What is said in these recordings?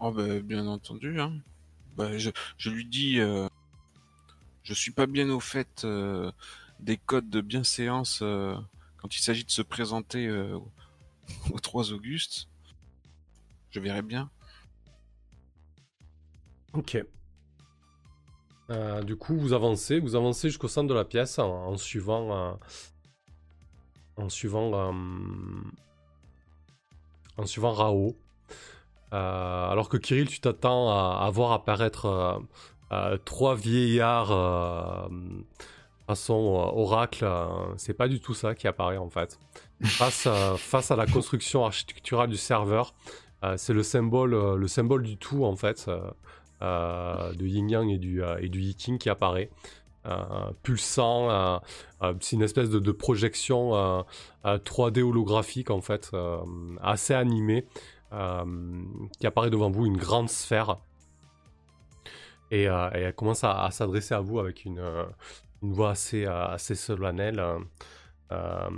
Oh bah, bien entendu. Hein. Bah, je, je lui dis, euh, je suis pas bien au fait euh, des codes de bienséance euh, quand il s'agit de se présenter euh, au 3 Auguste. Je verrai bien. Ok. Du coup, vous avancez, vous avancez jusqu'au centre de la pièce en, en suivant, en suivant, en suivant Rao. Euh, alors que Kirill, tu t'attends à, à voir apparaître euh, euh, trois vieillards façon oracle. c'est pas du tout ça qui apparaît en fait. Face, face à la construction architecturale du serveur, euh, c'est le symbole, euh, le symbole du tout en fait. euh, de Yin Yang et du, et du Yiking qui apparaît. pulsant, c'est une espèce de, de projection euh, euh, 3D holographique en fait, assez animée, qui apparaît devant vous, une grande sphère. Et, euh, et elle commence à, à s'adresser à vous avec une, euh, une voix assez, euh, assez solennelle. euh, euh,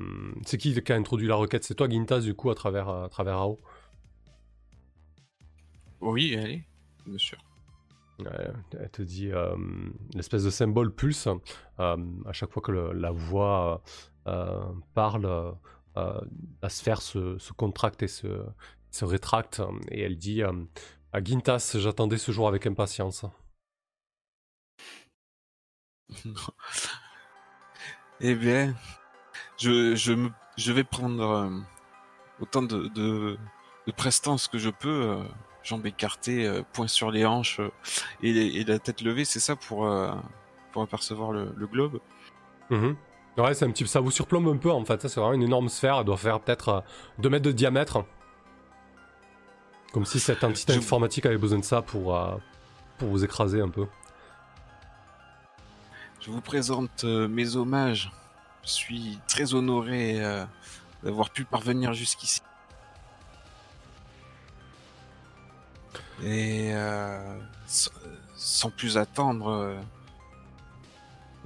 c'est qui qui a introduit la requête C'est toi, Gintas, du coup, à travers, à travers AO Oui, allez, bien sûr. Ouais, elle te dit euh, l'espèce de symbole pulse euh, à chaque fois que le- la voix euh, euh, parle, euh, la sphère se, se contracte et se, se rétracte et elle dit euh, à Gintas, j'attendais ce jour avec impatience. Eh bien, je, je, me, je vais prendre euh, autant de, de, de prestance que je peux, euh, jambes écartées, euh, poing sur les hanches euh, et, et la tête levée, c'est ça pour, euh, pour apercevoir le, le globe Mhm. Ouais, c'est un petit, ça vous surplombe un peu en fait. Ça, c'est vraiment une énorme sphère. Elle doit faire peut-être 2 mètres de diamètre. Comme si cette entité Je- informatique avait besoin de ça pour, euh, pour vous écraser un peu. Je vous présente euh, mes hommages. Je suis très honoré euh, d'avoir pu parvenir jusqu'ici. Et sans, sans plus attendre,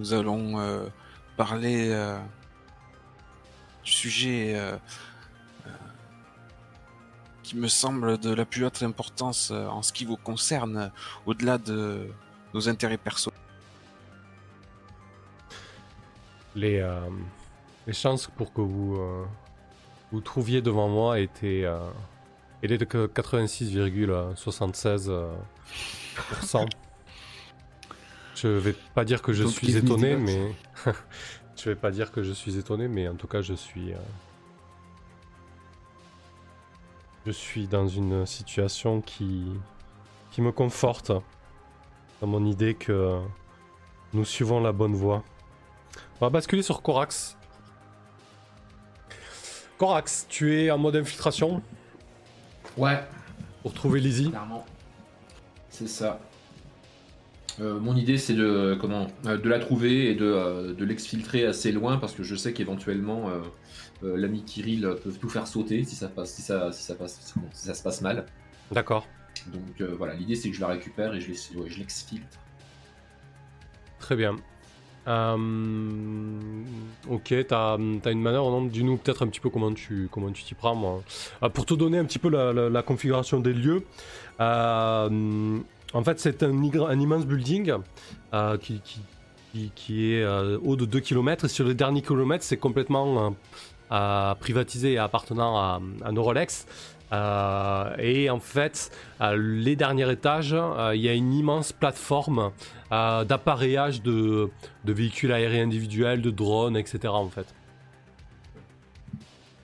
nous allons parler du sujet qui me semble de la plus haute importance euh, en ce qui vous concerne, euh, au-delà de nos intérêts personnels. Les, euh, les chances pour que vous euh, vous trouviez devant moi étaient, euh, étaient de que 86,76%. euh, pourcent. je vais pas dire que je Donc, suis étonné, mais je vais pas dire que je suis étonné, mais en tout cas je suis. Je suis dans une situation qui qui me conforte dans mon idée que nous suivons la bonne voie. On va basculer sur Corax. Corax, tu es en mode infiltration Ouais, pour trouver Lizzie. clairement. C'est ça. Euh, mon idée, c'est de comment euh, de la trouver et de, euh, de l'exfiltrer assez loin parce que je sais qu'éventuellement euh, l'ami Kirill peut tout faire sauter si ça passe si ça si ça passe si ça se passe mal. D'accord. Donc euh, voilà, l'idée c'est que je la récupère et je l'exfiltre. Très bien. Euh, ok, t'as as une manière, non? Dis-nous peut-être un petit peu comment tu comment tu t'y prends. Moi. Euh, pour te donner un petit peu la, la- la configuration des lieux, euh, en fait c'est un, immense building qui, qui, qui- qui est haut de 2 km. Et sur le dernier kilomètre, c'est complètement privatisé et appartenant à, à Neurolex. Euh, et en fait, à les derniers étages, euh, il y a une immense plateforme euh, d'appareillage de, de véhicules aériens individuels, de drones, etc. En fait.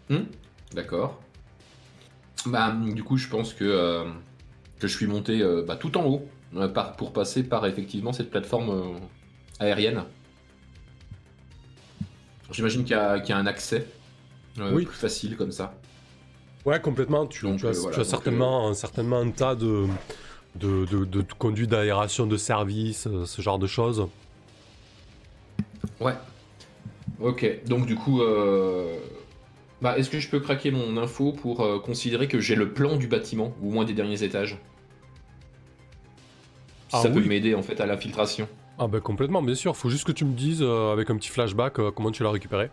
Hmm, D'accord. Bah du coup je pense que euh, que je suis monté euh, bah, tout en haut euh, pour passer par effectivement cette plateforme euh, aérienne. J'imagine qu'il y, qu'il y a un accès euh, Oui. plus facile comme ça. Ouais, complètement. Tu, Donc, tu as, euh, voilà, tu as donc, certainement, certainement un tas de, de, de, de conduites d'aération de service, euh, ce genre de choses. Ouais. Ok, donc du coup, euh, bah, est-ce que je peux craquer mon info pour euh, considérer que j'ai le plan du bâtiment, ou au moins des derniers étages? Ah Ça peut m'aider en fait à l'infiltration. Ah ben complètement, bien sûr. Faut juste que tu me dises, euh, avec un petit flashback, euh, comment tu l'as récupéré.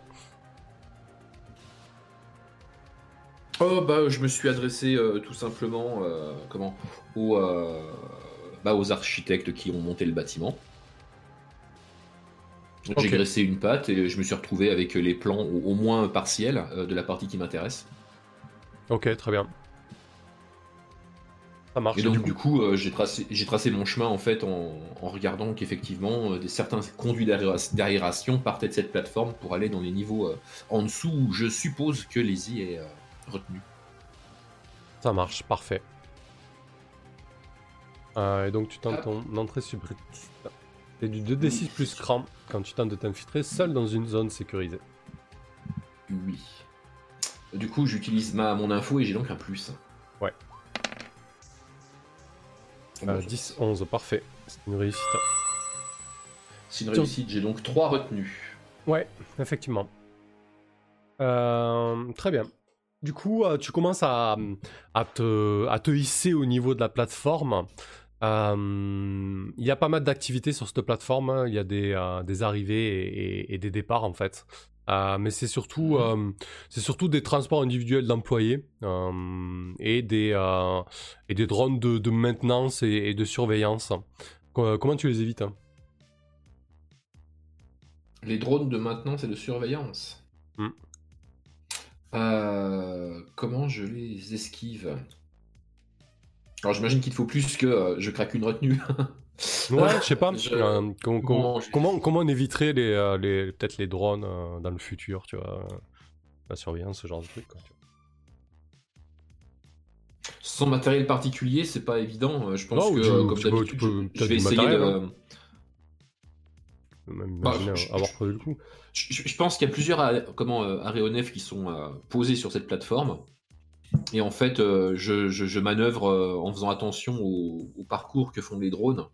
Oh bah je me suis adressé euh, tout simplement euh, comment aux, euh, bah, aux architectes qui ont monté le bâtiment. J'ai graissé une patte et je me suis retrouvé avec les plans au, au moins partiels de la partie qui m'intéresse. Ok, très bien. Ça marche. Et donc du coup, coup, j'ai tracé, j'ai tracé mon chemin en fait en, en regardant qu'effectivement certains conduits d'aéra- d'aération partaient de cette plateforme pour aller dans les niveaux en dessous où je suppose que les y est retenu. ça marche, parfait. Euh, et donc tu tentes ton entrée subrétite. C'est du 2d6 plus cran quand tu tentes de t'infiltrer seul dans une zone sécurisée. Oui. Du coup, j'utilise ma mon info et j'ai donc un plus. Ouais. Bon, Euh, je- 10, 11, parfait. C'est une réussite. C'est une réussite, j'ai donc trois retenues. Ouais, effectivement. Euh, très bien. Du coup, euh, tu commences à, à, te, à te hisser au niveau de la plateforme. Euh, Il y a pas mal d'activités sur cette plateforme. hein. Il y a des, euh, des arrivées et, et- et des départs, en fait. Euh, mais c'est surtout, euh, c'est surtout des transports individuels d'employés et, des, et des drones de, de maintenance et, et de surveillance. Co- Comment tu les évites hein? Les drones de maintenance et de surveillance. Hmm. Euh, comment je les esquive? Alors j'imagine qu'il te faut plus que euh, je craque une retenue. Ouais, je sais pas. Je- euh, comment, comment comment, je- comment, comment on éviterait les, les, peut-être les drones dans le futur, tu vois La surveillance, ce genre de truc. Quoi, tu vois. Sans matériel particulier, c'est pas évident. Je pense Non, que, tu- comme d'habitude, tu peux- je- je vais essayer matériel, de. hein. Je Même Bah, imaginer je- avoir prévu le coup. Je, pense qu'il y a plusieurs a- comment, euh, aéronefs qui sont euh, posés sur cette plateforme. Et en fait, euh, je, je- je manœuvre euh, en faisant attention au, au parcours que font les drones.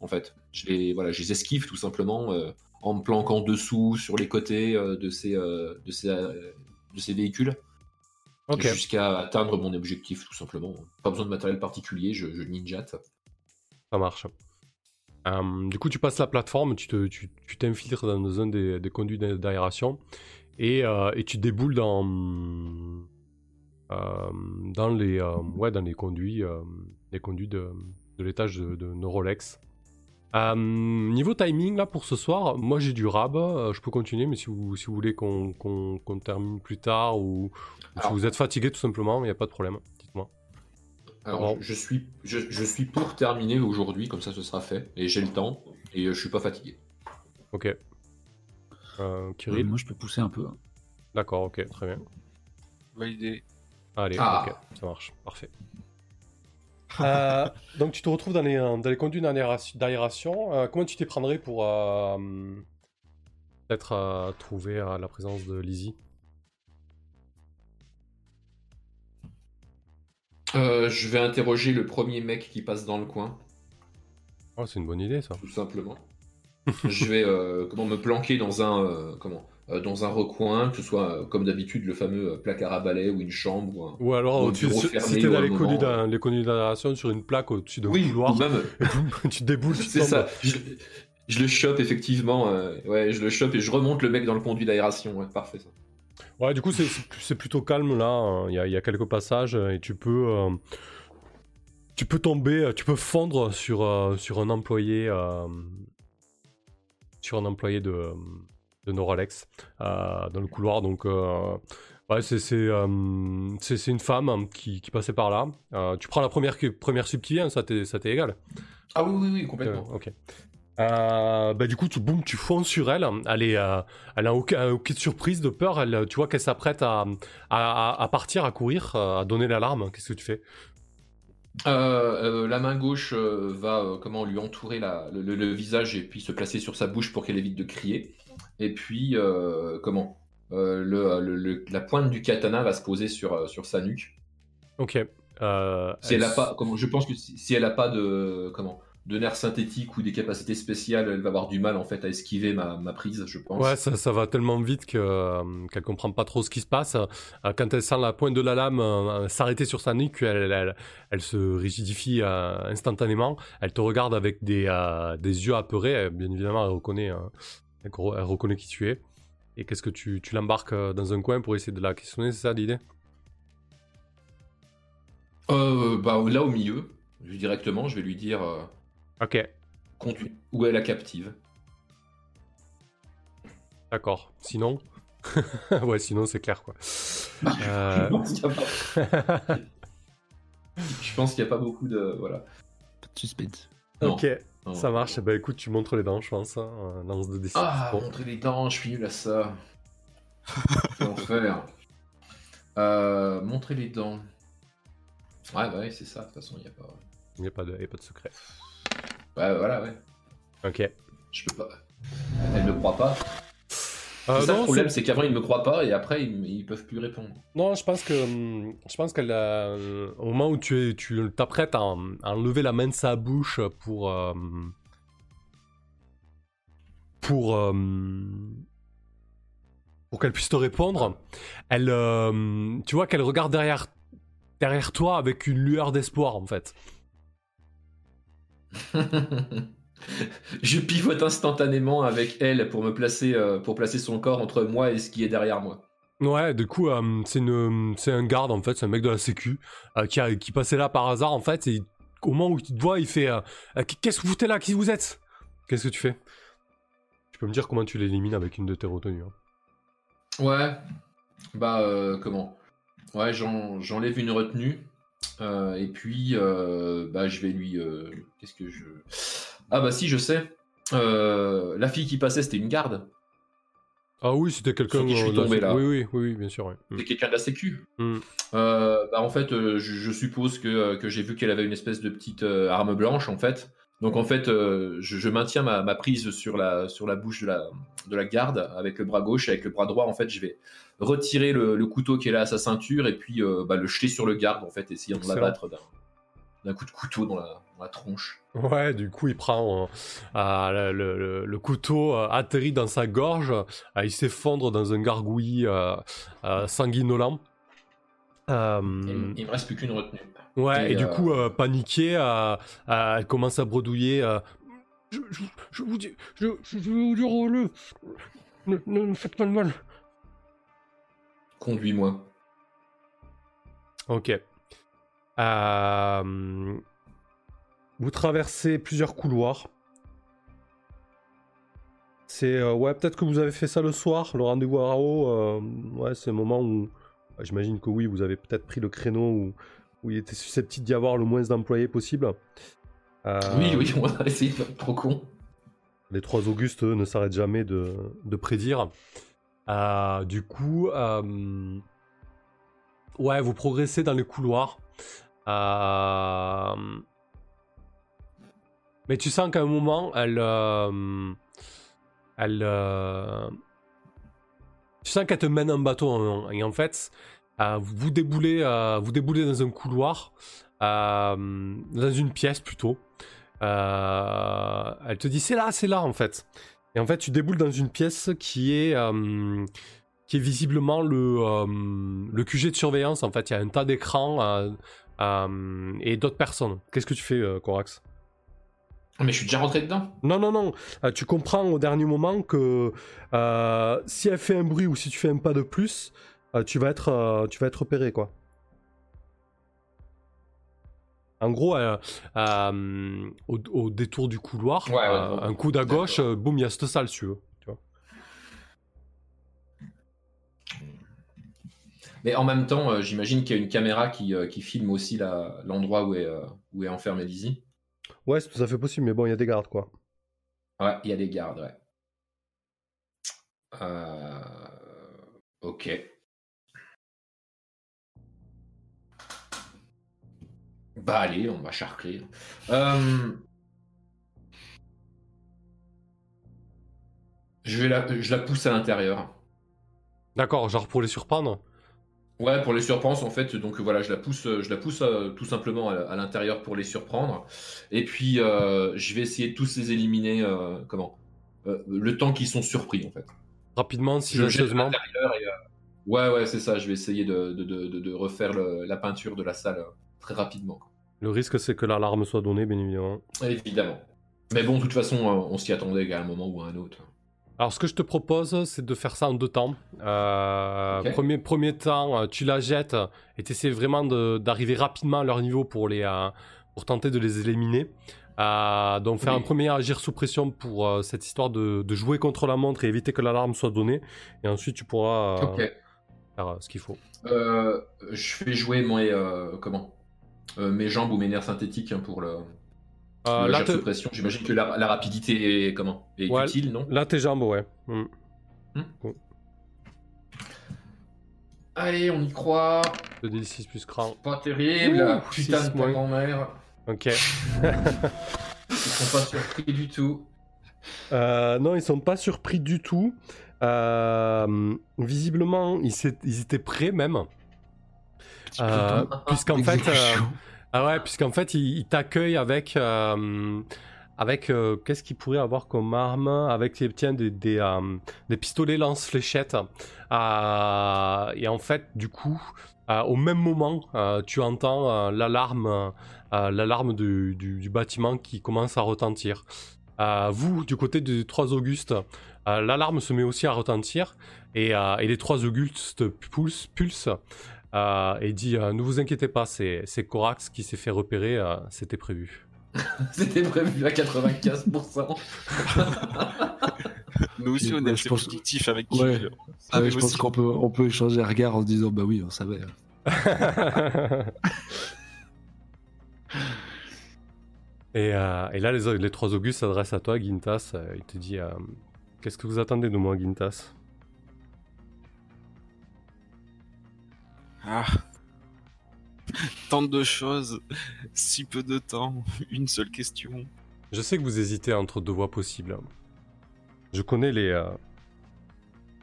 En fait, je les, voilà, je les esquive tout simplement euh, en me planquant dessous, sur les côtés euh, de, ces, euh, de, ces, euh, de ces véhicules, jusqu'à atteindre mon objectif tout simplement. Pas besoin de matériel particulier, je, je ninjate. ça marche. Euh, du coup, tu passes la plateforme, tu te- tu tu t'infiltres dans une zone des, des conduits d'a- d'aération et, euh, et tu déboules dans, euh, dans, les, ouais, dans les conduits, les conduits de, de l'étage de, de nos Rolex. Euh, niveau timing, là, pour ce soir, moi j'ai du rab, je peux continuer, mais si vous, si vous voulez qu'on termine plus tard ou, ou si vous êtes fatigué tout simplement, il n'y a pas de problème. Alors, Bon. je, je suis, je, je suis pour terminer aujourd'hui, comme ça ce sera fait, et j'ai le temps, et euh, je suis pas fatigué. Ok. Euh, Euh, Kirill, moi, je peux pousser un peu. hein. d'accord, ok, très bien. Validé. Allez, Ah. ok, ça marche, parfait. Euh, donc tu te retrouves dans les, euh, dans les conduits d'aération. Euh, comment tu t'y prendrais pour euh, peut-être trouver la présence de Lizzie Euh, je vais interroger le premier mec qui passe dans le coin, Oh, c'est une bonne idée ça. tout simplement. je vais euh, comment me planquer dans un euh, comment dans un recoin, que ce soit comme d'habitude le fameux placard à balai ou une chambre ou un... Ou alors, Au tu, bureau si t'es ou dans un les d'a- les conduits d'aération sur une plaque au-dessus d'un Oui, couloir, ou même tu déboules, tu c'est ça. Je, je le chope effectivement, ouais, je le chope et je remonte le mec dans le conduit d'aération, ouais, parfait ça. Ouais, du coup, c'est- plutôt calme là. hein. Il y, a, il y a quelques passages et tu peux, euh, tu peux tomber, tu peux fondre sur, euh, sur un employé, euh, sur un employé de, de Noralex dans le couloir. Donc, ouais, c'est une femme hein, qui, qui passait par là. Tu prends la première, première sub qui vient, ça t'est ça t'est égal. Ah oui, oui, oui, complètement. Ok. Euh, bah du coup, tu, boum, tu fonces sur elle. Elle est, euh, elle a aucun, aucune surprise de peur. Elle, tu vois qu'elle s'apprête à, à, partir, à courir, euh, à donner l'alarme. Qu'est-ce que tu fais? Euh, euh, la main gauche euh, va euh, comment lui entourer la- le, le- le visage et puis se placer sur sa bouche pour qu'elle évite de crier. Et puis euh, comment? Euh, le, le- le- la pointe du katana va se poser sur, euh, sur sa nuque. Ok. Euh, Si elle a pas, comment, je pense que si, si elle a pas de comment? De nerfs synthétiques ou des capacités spéciales, elle va avoir du mal en fait à esquiver ma, ma prise, je pense. Ouais, ça, ça va tellement vite euh, qu'elle comprend pas trop ce qui se passe. Euh, quand elle sent la pointe de la lame euh, s'arrêter sur sa nuque, elle, elle, elle se rigidifie euh, instantanément. Elle te regarde avec des, euh, des yeux apeurés. Euh, Bien évidemment, elle reconnaît, euh, elle, re- elle reconnaît qui tu es. Et qu'est-ce que tu, tu l'embarques euh, dans un coin pour essayer de la questionner, c'est ça l'idée? Euh, bah, là au milieu, directement, je vais lui dire euh, Ok, conduis. où est la captive d'accord. Sinon Ouais, sinon c'est clair quoi. Je Euh, pense qu'il y a pas- Je pense qu'il n'y a pas beaucoup de. Voilà. Pas de suspense. Non. ok, Non. ça marche. Bah écoute, tu montres les dents, je pense. Hein, lance de décision. Ah, montrer les dents, je suis nul à ça. Quel enfer. Euh, montrer les dents. Ouais, bah ouais, c'est ça. De toute façon, il n'y a pas. Il n'y a, pas de- il y a pas de secret. Ouais, voilà, ouais. Ok. Je peux pas. Elle ne croit pas. Euh, ça non, le problème, c'est- qu'avant ils me croient pas et après ils, ils peuvent plus répondre. Non, je pense que je pense qu'elle euh, au moment où tu es, tu t'apprêtes à, en- à enlever la main de sa bouche pour euh, pour euh, pour qu'elle puisse te répondre, elle tu vois qu'elle regarde derrière derrière toi avec une lueur d'espoir en fait. je pivote instantanément avec elle pour me placer, euh, pour placer son corps entre moi et ce qui est derrière moi. Ouais, du coup, euh, c'est une, c'est un garde en fait, c'est un mec de la Sécu euh, qui, a, qui passait là par hasard en fait. Et au moment où il te voit, il fait Qu'est-ce que vous foutez là? Qui vous êtes? Qu'est-ce que tu fais? Tu peux me dire comment tu l'élimines avec une de tes retenues hein. Ouais. Bah comment? Ouais, j'en- j'enlève une retenue euh, et puis euh, bah je vais lui. euh, Qu'est-ce que je Ah bah si, je sais. Euh, la fille qui passait, c'était une garde. Ah oui, c'était quelqu'un. Sur qui je suis euh, de la tombé, là. Oui, oui, oui, oui, bien sûr. ouais. Mm. Quelqu'un de la Sécu. Mm. Euh, bah, en fait, euh, je, je suppose que, que j'ai vu qu'elle avait une espèce de petite euh, arme blanche, en fait. Donc, en fait, euh, je, je maintiens ma, ma prise sur la, sur la bouche de la, de la garde avec le bras gauche. Avec le bras droit, en fait, je vais retirer le, le couteau qui est là à sa ceinture et puis euh, bah, le jeter sur le garde, en fait, essayant de l'abattre d'un, d'un coup de couteau dans la, dans la tronche. Ouais, du coup, il prend euh, le, le- le couteau atterrit dans sa gorge, il s'effondre dans un gargouillis sanguinolent. Et il me reste plus qu'une retenue. Ouais, et, Et, du euh, coup, euh, paniquée, euh, elle commence à bredouiller. je, je- je vous dis, je, vous dire, le, ne, me faites pas de mal. Conduis-moi. Ok. Euh, vous traversez plusieurs couloirs. C'est euh, ouais, peut-être que vous avez fait ça le soir, le rendez-vous à Rao. euh, ouais, c'est un moment où j'imagine que oui, vous avez peut-être pris le créneau où, où il était susceptible d'y avoir le moins d'employés possible. Euh, Oui, oui, on a essayé de faire trop con. Les trois Augustes, eux, ne s'arrêtent jamais de, de prédire. Euh, du coup, euh, ouais, vous progressez dans les couloirs. Mais tu sens qu'à un moment, elle, elle, tu sens qu'elle te mène un bateau. en- Et en fait, vous déboulez, euh, vous déboulez dans un couloir, euh, dans une pièce plutôt. Euh, elle te dit c'est là, c'est là en fait. Et en fait, tu déboules dans une pièce qui est euh, qui est visiblement le euh, le QG de surveillance. En fait, il y a un tas d'écrans euh, euh, et d'autres personnes. Qu'est-ce que tu fais, euh, Corax? Mais je suis déjà rentré dedans. Non, non, non. Euh, tu comprends au dernier moment que euh, si elle fait un bruit ou si tu fais un pas de plus, euh, tu vas être euh, tu vas être repéré quoi. En gros, euh, au, au détour du couloir, Ouais, ouais, bon. un coup à gauche, boum, il y a cette salle, si tu veux. Tu vois. Mais en même temps, j'imagine qu'il y a une caméra qui, qui filme aussi l'endroit où est, où est enfermée Lizzie. Ouais, c'est tout à fait possible, mais bon, il y a des gardes, quoi. Ouais, il y a des gardes, ouais. Euh, Ok. Bah allez, on va charcler. Euh, Je, vais la... je la pousse à l'intérieur. D'accord, genre pour les surprendre? Ouais, pour les surprendre, en fait, donc voilà, je la pousse, je la pousse euh, tout simplement à, à l'intérieur pour les surprendre. Et puis, euh, je vais essayer de tous les éliminer, euh, comment? Le temps qu'ils sont surpris, en fait. Rapidement, silencieusement. et, Ouais, ouais, c'est ça, je vais essayer de, de, de, de- de refaire le- la peinture de la salle très rapidement. Le risque, c'est que l'alarme soit donnée, bien évidemment. Évidemment. Mais bon, de toute façon, euh, on s'y attendait à un moment ou à un autre. Alors, ce que je te propose, c'est de faire ça en deux temps. Euh, premier, premier temps, euh, tu la jettes et tu essaies vraiment d'arriver rapidement à leur niveau pour, les, euh, pour tenter de les éliminer. donc, faire un premier agir sous pression pour cette histoire de, de, jouer contre la montre et éviter que l'alarme soit donnée. Et ensuite, tu pourras faire ce qu'il faut. je fais jouer mes, comment? Mes jambes ou mes nerfs synthétiques hein, pour le. Euh, là, pression, j'imagine que la, rapidité est, comment? Est utile, non? Là, tes jambes, ouais. Hmm. Hmm. Allez, on y croit. 2d6 plus cran. Pas terrible, putain de ta grand-mère. Ok. ils sont pas surpris du tout. Euh, non, ils sont pas surpris du tout. Euh, visiblement, ils, ils, étaient prêts même. Euh, puisqu'en fait, ah ouais, puisqu'en fait, il, t'accueille avec. Euh, avec. Euh, qu'est-ce qu'il pourrait avoir comme arme? Avec tiens, des, des, euh, des pistolets lance-fléchettes. et en fait, du coup, au même moment, tu entends l'alarme. l'alarme du, du, bâtiment qui commence à retentir. vous, du côté des trois Augustes, l'alarme se met aussi à retentir et, et les trois Augustes pulsent, pulsent euh, et dit euh, Ne vous inquiétez pas, c'est Corax qui s'est fait repérer, euh, c'était prévu. c'était prévu à 95%. Nous aussi, on est assez positif avec qui ouais. Je pense qu'on peut, on peut échanger un regard en se disant Bah oui, on savait. et, et, là, les, les trois Augustes s'adressent à toi, Gintas. il te dit Qu'est-ce que vous attendez de moi, Gintas Ah. Tant de choses, si peu de temps, une seule question. Je sais que vous hésitez entre deux voies possibles. Je connais les, euh,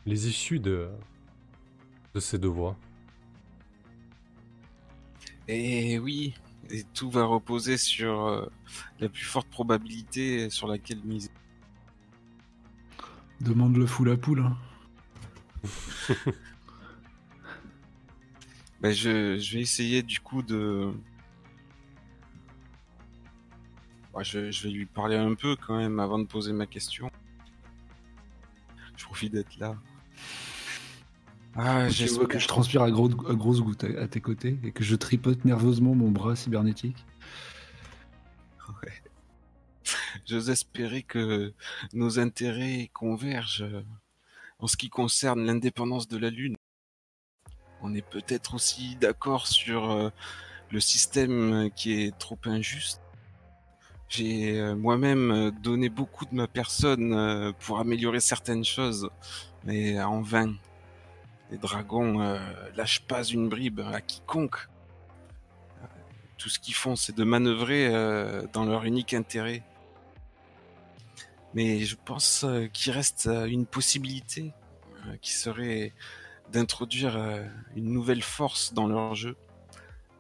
les issues de, de ces deux voies. Et oui, et tout va reposer sur euh, la plus forte probabilité sur laquelle miser. Demande le fou la poule. Hein. Bah, je, vais essayer du coup de. je, vais lui parler un peu quand même avant de poser ma question. Je profite d'être là. Ah, je vois que je transpire à, grosses gouttes à, tes côtés et que je tripote nerveusement mon bras cybernétique. Ouais. J'ose espérer que nos intérêts convergent en ce qui concerne l'indépendance de la Lune on est peut-être aussi d'accord sur euh, le système qui est trop injuste. J'ai euh, moi-même euh, donné beaucoup de ma personne pour améliorer certaines choses, mais en vain. Les dragons lâchent pas une bribe à quiconque. Tout ce qu'ils font, c'est de manœuvrer dans leur unique intérêt. Mais je pense qu'il reste une possibilité qui serait d'introduire euh, une nouvelle force dans leur jeu,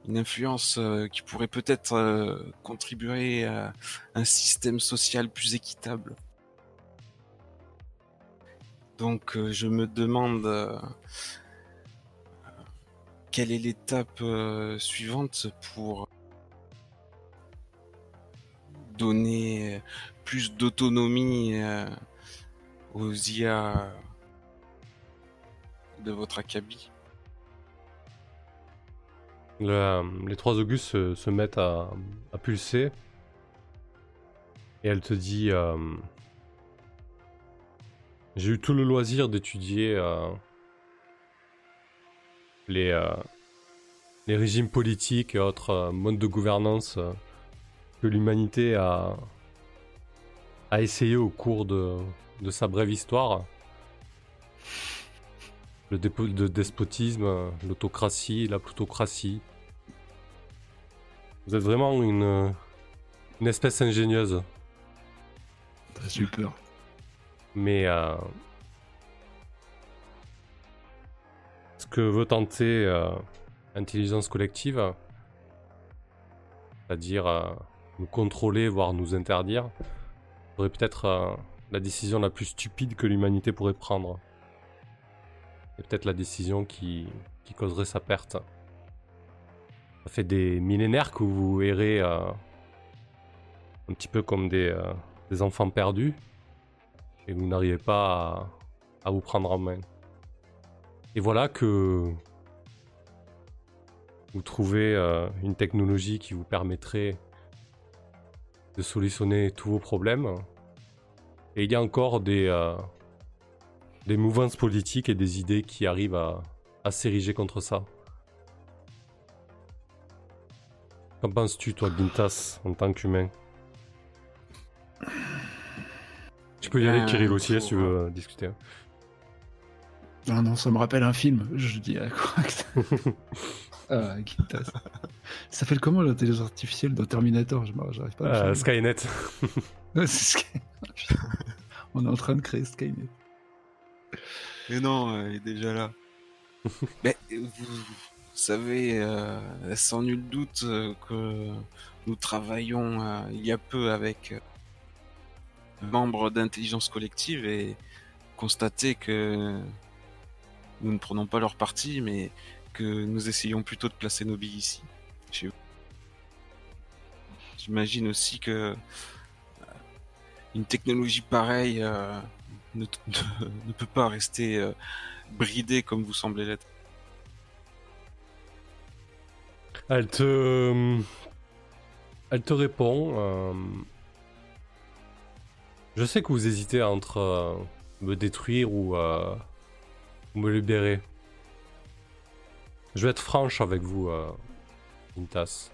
une influence euh, qui pourrait peut-être euh, contribuer à un système social plus équitable. Donc je me demande quelle est l'étape suivante pour donner plus d'autonomie aux IA votre acabit Les trois Augustes se, mettent à, pulser. Et elle te dit euh, J'ai eu tout le loisir d'étudier euh, les, euh, régimes politiques et autres modes de gouvernance que l'humanité a, essayé au cours de sa brève histoire le, de despotisme, l'autocratie, la plutocratie. Vous êtes vraiment une, une espèce ingénieuse. Super. Mais euh, ce que veut tenter euh, intelligence collective, c'est-à-dire euh, nous contrôler, voire nous interdire, serait peut-être la décision la plus stupide que l'humanité pourrait prendre. C'est peut-être la décision qui, causerait sa perte. Ça fait des millénaires que vous errez euh, un petit peu comme des, euh, des enfants perdus. et vous n'arrivez pas à, vous prendre en main. Et voilà que vous trouvez euh, une technologie qui vous permettrait de solutionner tous vos problèmes. Et il y a encore des, des mouvances politiques et des idées qui arrivent à, à s'ériger contre ça. Qu'en penses-tu, toi, Gintas, en tant qu'humain? Tu peux y aller, Euh, Kirill, aussi, hein, si tu veux euh, discuter. Ah non, ça me rappelle un film, je dis à quoi Ah, Quintas. Ça s'appelle comment l'intelligence artificielle dans Terminator? Je J'arrive pas à Euh, Skynet. Ouais, c'est Sky- On est en train de créer Skynet. Mais non, euh, il est déjà là. Mais vous, savez, euh, sans nul doute, euh, que nous travaillons euh, il y a peu avec euh, un membre d'intelligence collective et constater que nous ne prenons pas leur parti, mais que nous essayons plutôt de placer nos billes ici, chez. J'imagine aussi que euh, une technologie pareille euh, ne, peut pas rester euh, bridée comme vous semblez l'être. Elle te. Elle te répond. euh, Je sais que vous hésitez entre euh, me détruire ou, me libérer. Je vais être franche avec vous, Intas.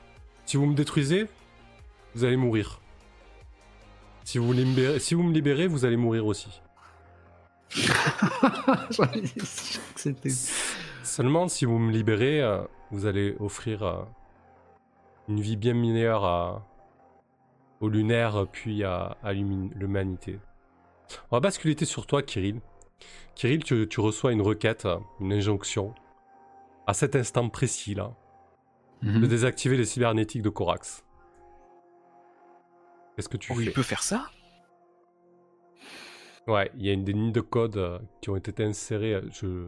Si vous me détruisez, vous allez mourir. Si vous, libérez- si vous me libérez, vous allez mourir aussi. Seulement, si vous me libérez, euh, vous allez offrir euh, une vie bien meilleure à, au lunaire, puis à, l'humanité. On va basculer sur toi, Kirill. Kirill, tu, tu reçois une requête, euh, une injonction, à cet instant précis là, de Mhm. désactiver les cybernétiques de Corax. Qu'est-ce que tu Oh, il fais? peut faire ça? Ouais, il y a une, des lignes de code euh, qui ont été insérées. Je,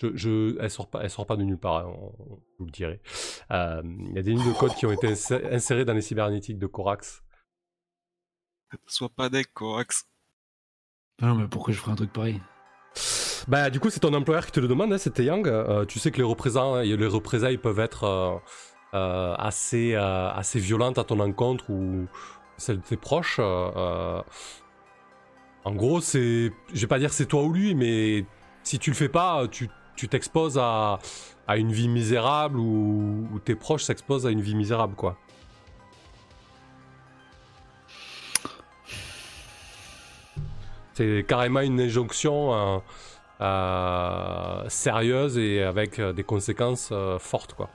je, je, elles sortent pas, sortent pas de nulle part. hein, on- je vous le dirai. Euh, Il y a des lignes de code qui ont été insé- insérées dans les cybernétiques de Corax. Sois pas deck, Corax. Ah Non, mais pourquoi je ferais un truc pareil? Bah, du coup, c'est ton employeur qui te le demande. Hein, c'était Yang. Euh, tu sais que les représailles, les représailles peuvent être euh, euh, assez, euh, assez violentes à ton encontre ou celles de tes proches. En gros, c'est, je vais pas dire c'est toi ou lui, mais si tu le fais pas, tu tu t'exposes à, à une vie misérable ou, ou tes proches s'exposent à une vie misérable, quoi. C'est carrément une injonction euh, euh, sérieuse et avec euh, des conséquences euh, fortes, quoi.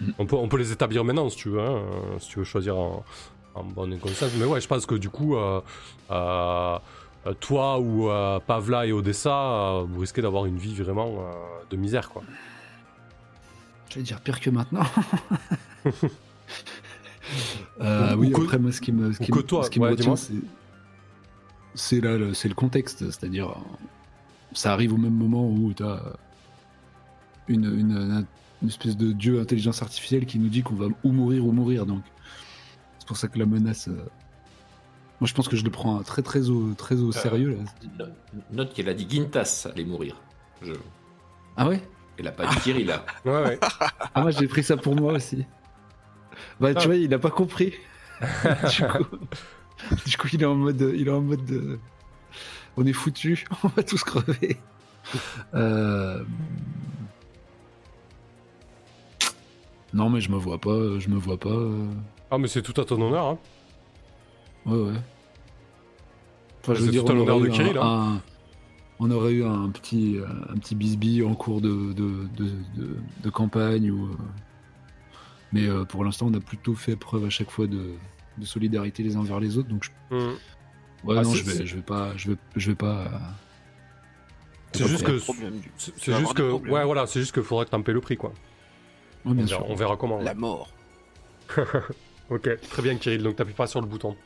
Mm. On peut, on peut les établir maintenant, si tu veux, hein, si tu veux choisir en, en bonne conscience. Mais ouais, je pense que du coup, euh, euh, euh, toi ou euh, Pavla et Odessa, euh, vous risquez d'avoir une vie vraiment euh, de misère, quoi. Je vais dire pire que maintenant. Euh, Ou- oui, ou après, moi, ce qui me, ce qui me- toi, ce qui me retient, c'est. C'est là, le- c'est le contexte, c'est-à-dire, ça arrive au même moment où tu as une, une, une espèce de dieu intelligence artificielle qui nous dit qu'on va ou mourir ou mourir, donc pour ça que la menace. euh, Moi, je pense que je le prends très très au, très au sérieux. Là. No- Note qu'elle a dit Gintas allait mourir. Je... Ah ouais? Elle a pas dit Kirill là. Ouais, ouais. Ah, moi, j'ai pris ça pour moi aussi. Bah, tu Ah. vois, il a pas compris. du, coup, du coup, il est en mode. Il est en mode. de- On est foutu, on va tous crever. Euh, Non, mais je me vois pas. Je me vois pas. Euh, Ah, mais c'est tout à ton honneur, hein. Ouais, ouais. Enfin, je veux dire, tout à on l'honneur aurait, de eu Kirill, un, hein. un- on aurait eu un petit, un petit bisbille en cours de, de, de, de- de campagne. Ou, euh, Mais euh, pour l'instant, on a plutôt fait preuve à chaque fois de, de solidarité les uns vers les autres. Donc, je... Hmm. ouais, Ah, non, je vais, je vais pas. Je vais, je vais pas euh, C'est juste que. C'est juste que. Ouais, voilà, c'est juste qu'il faudrait que t'en paies le prix, quoi. ouais, bien on, sûr. verra, on verra comment. La mort. Ok, très bien Kirill, donc t'appuies pas sur le bouton.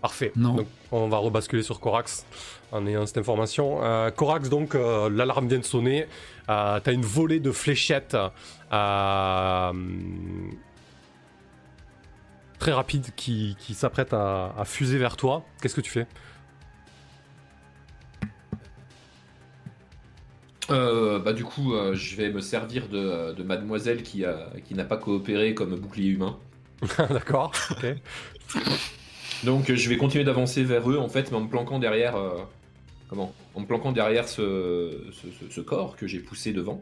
Parfait. Non. Donc, on va rebasculer sur Corax en ayant cette information. Euh, Corax, donc, euh, l'alarme vient de sonner. Euh, t'as une volée de fléchettes très rapide qui, qui s'apprête à, fuser vers toi. Qu'est-ce que tu fais? Bah du coup je vais me servir de, mademoiselle qui n'a pas coopéré comme bouclier humain. D'accord, ok. Donc je vais continuer d'avancer vers eux en fait, mais en me planquant derrière, euh, comment? En me planquant derrière ce, ce, ce- ce corps que j'ai poussé devant.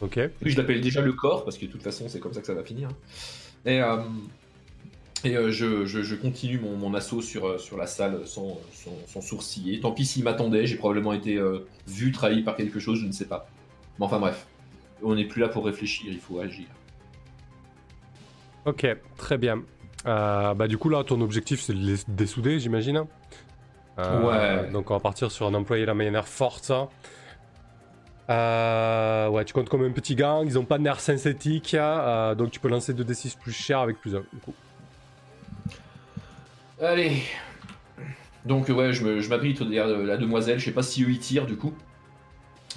Ok. Oui, je l'appelle déjà le corps parce que de toute façon c'est comme ça que ça va finir. Et, euh, et euh, je, je- je continue mon, mon assaut sur, sur la salle sans, sans, sans sourciller. Tant pis s'il m'attendait, j'ai probablement été vu, trahi par quelque chose, je ne sais pas. Mais enfin bref, on n'est plus là pour réfléchir, il faut agir. Ok, très bien. Euh, bah du coup là, ton objectif c'est de les dessouder, j'imagine. Euh, Ouais. Donc on va partir sur un employé de la manière forte. Euh, ouais, tu comptes comme un petit gang, ils ont pas de nerfs synthétiques, euh, donc tu peux lancer 2d6 plus cher avec plus 1. Du coup. Allez Donc ouais, je me- je m'abrite derrière la demoiselle, je sais pas si eux ils tirent du coup.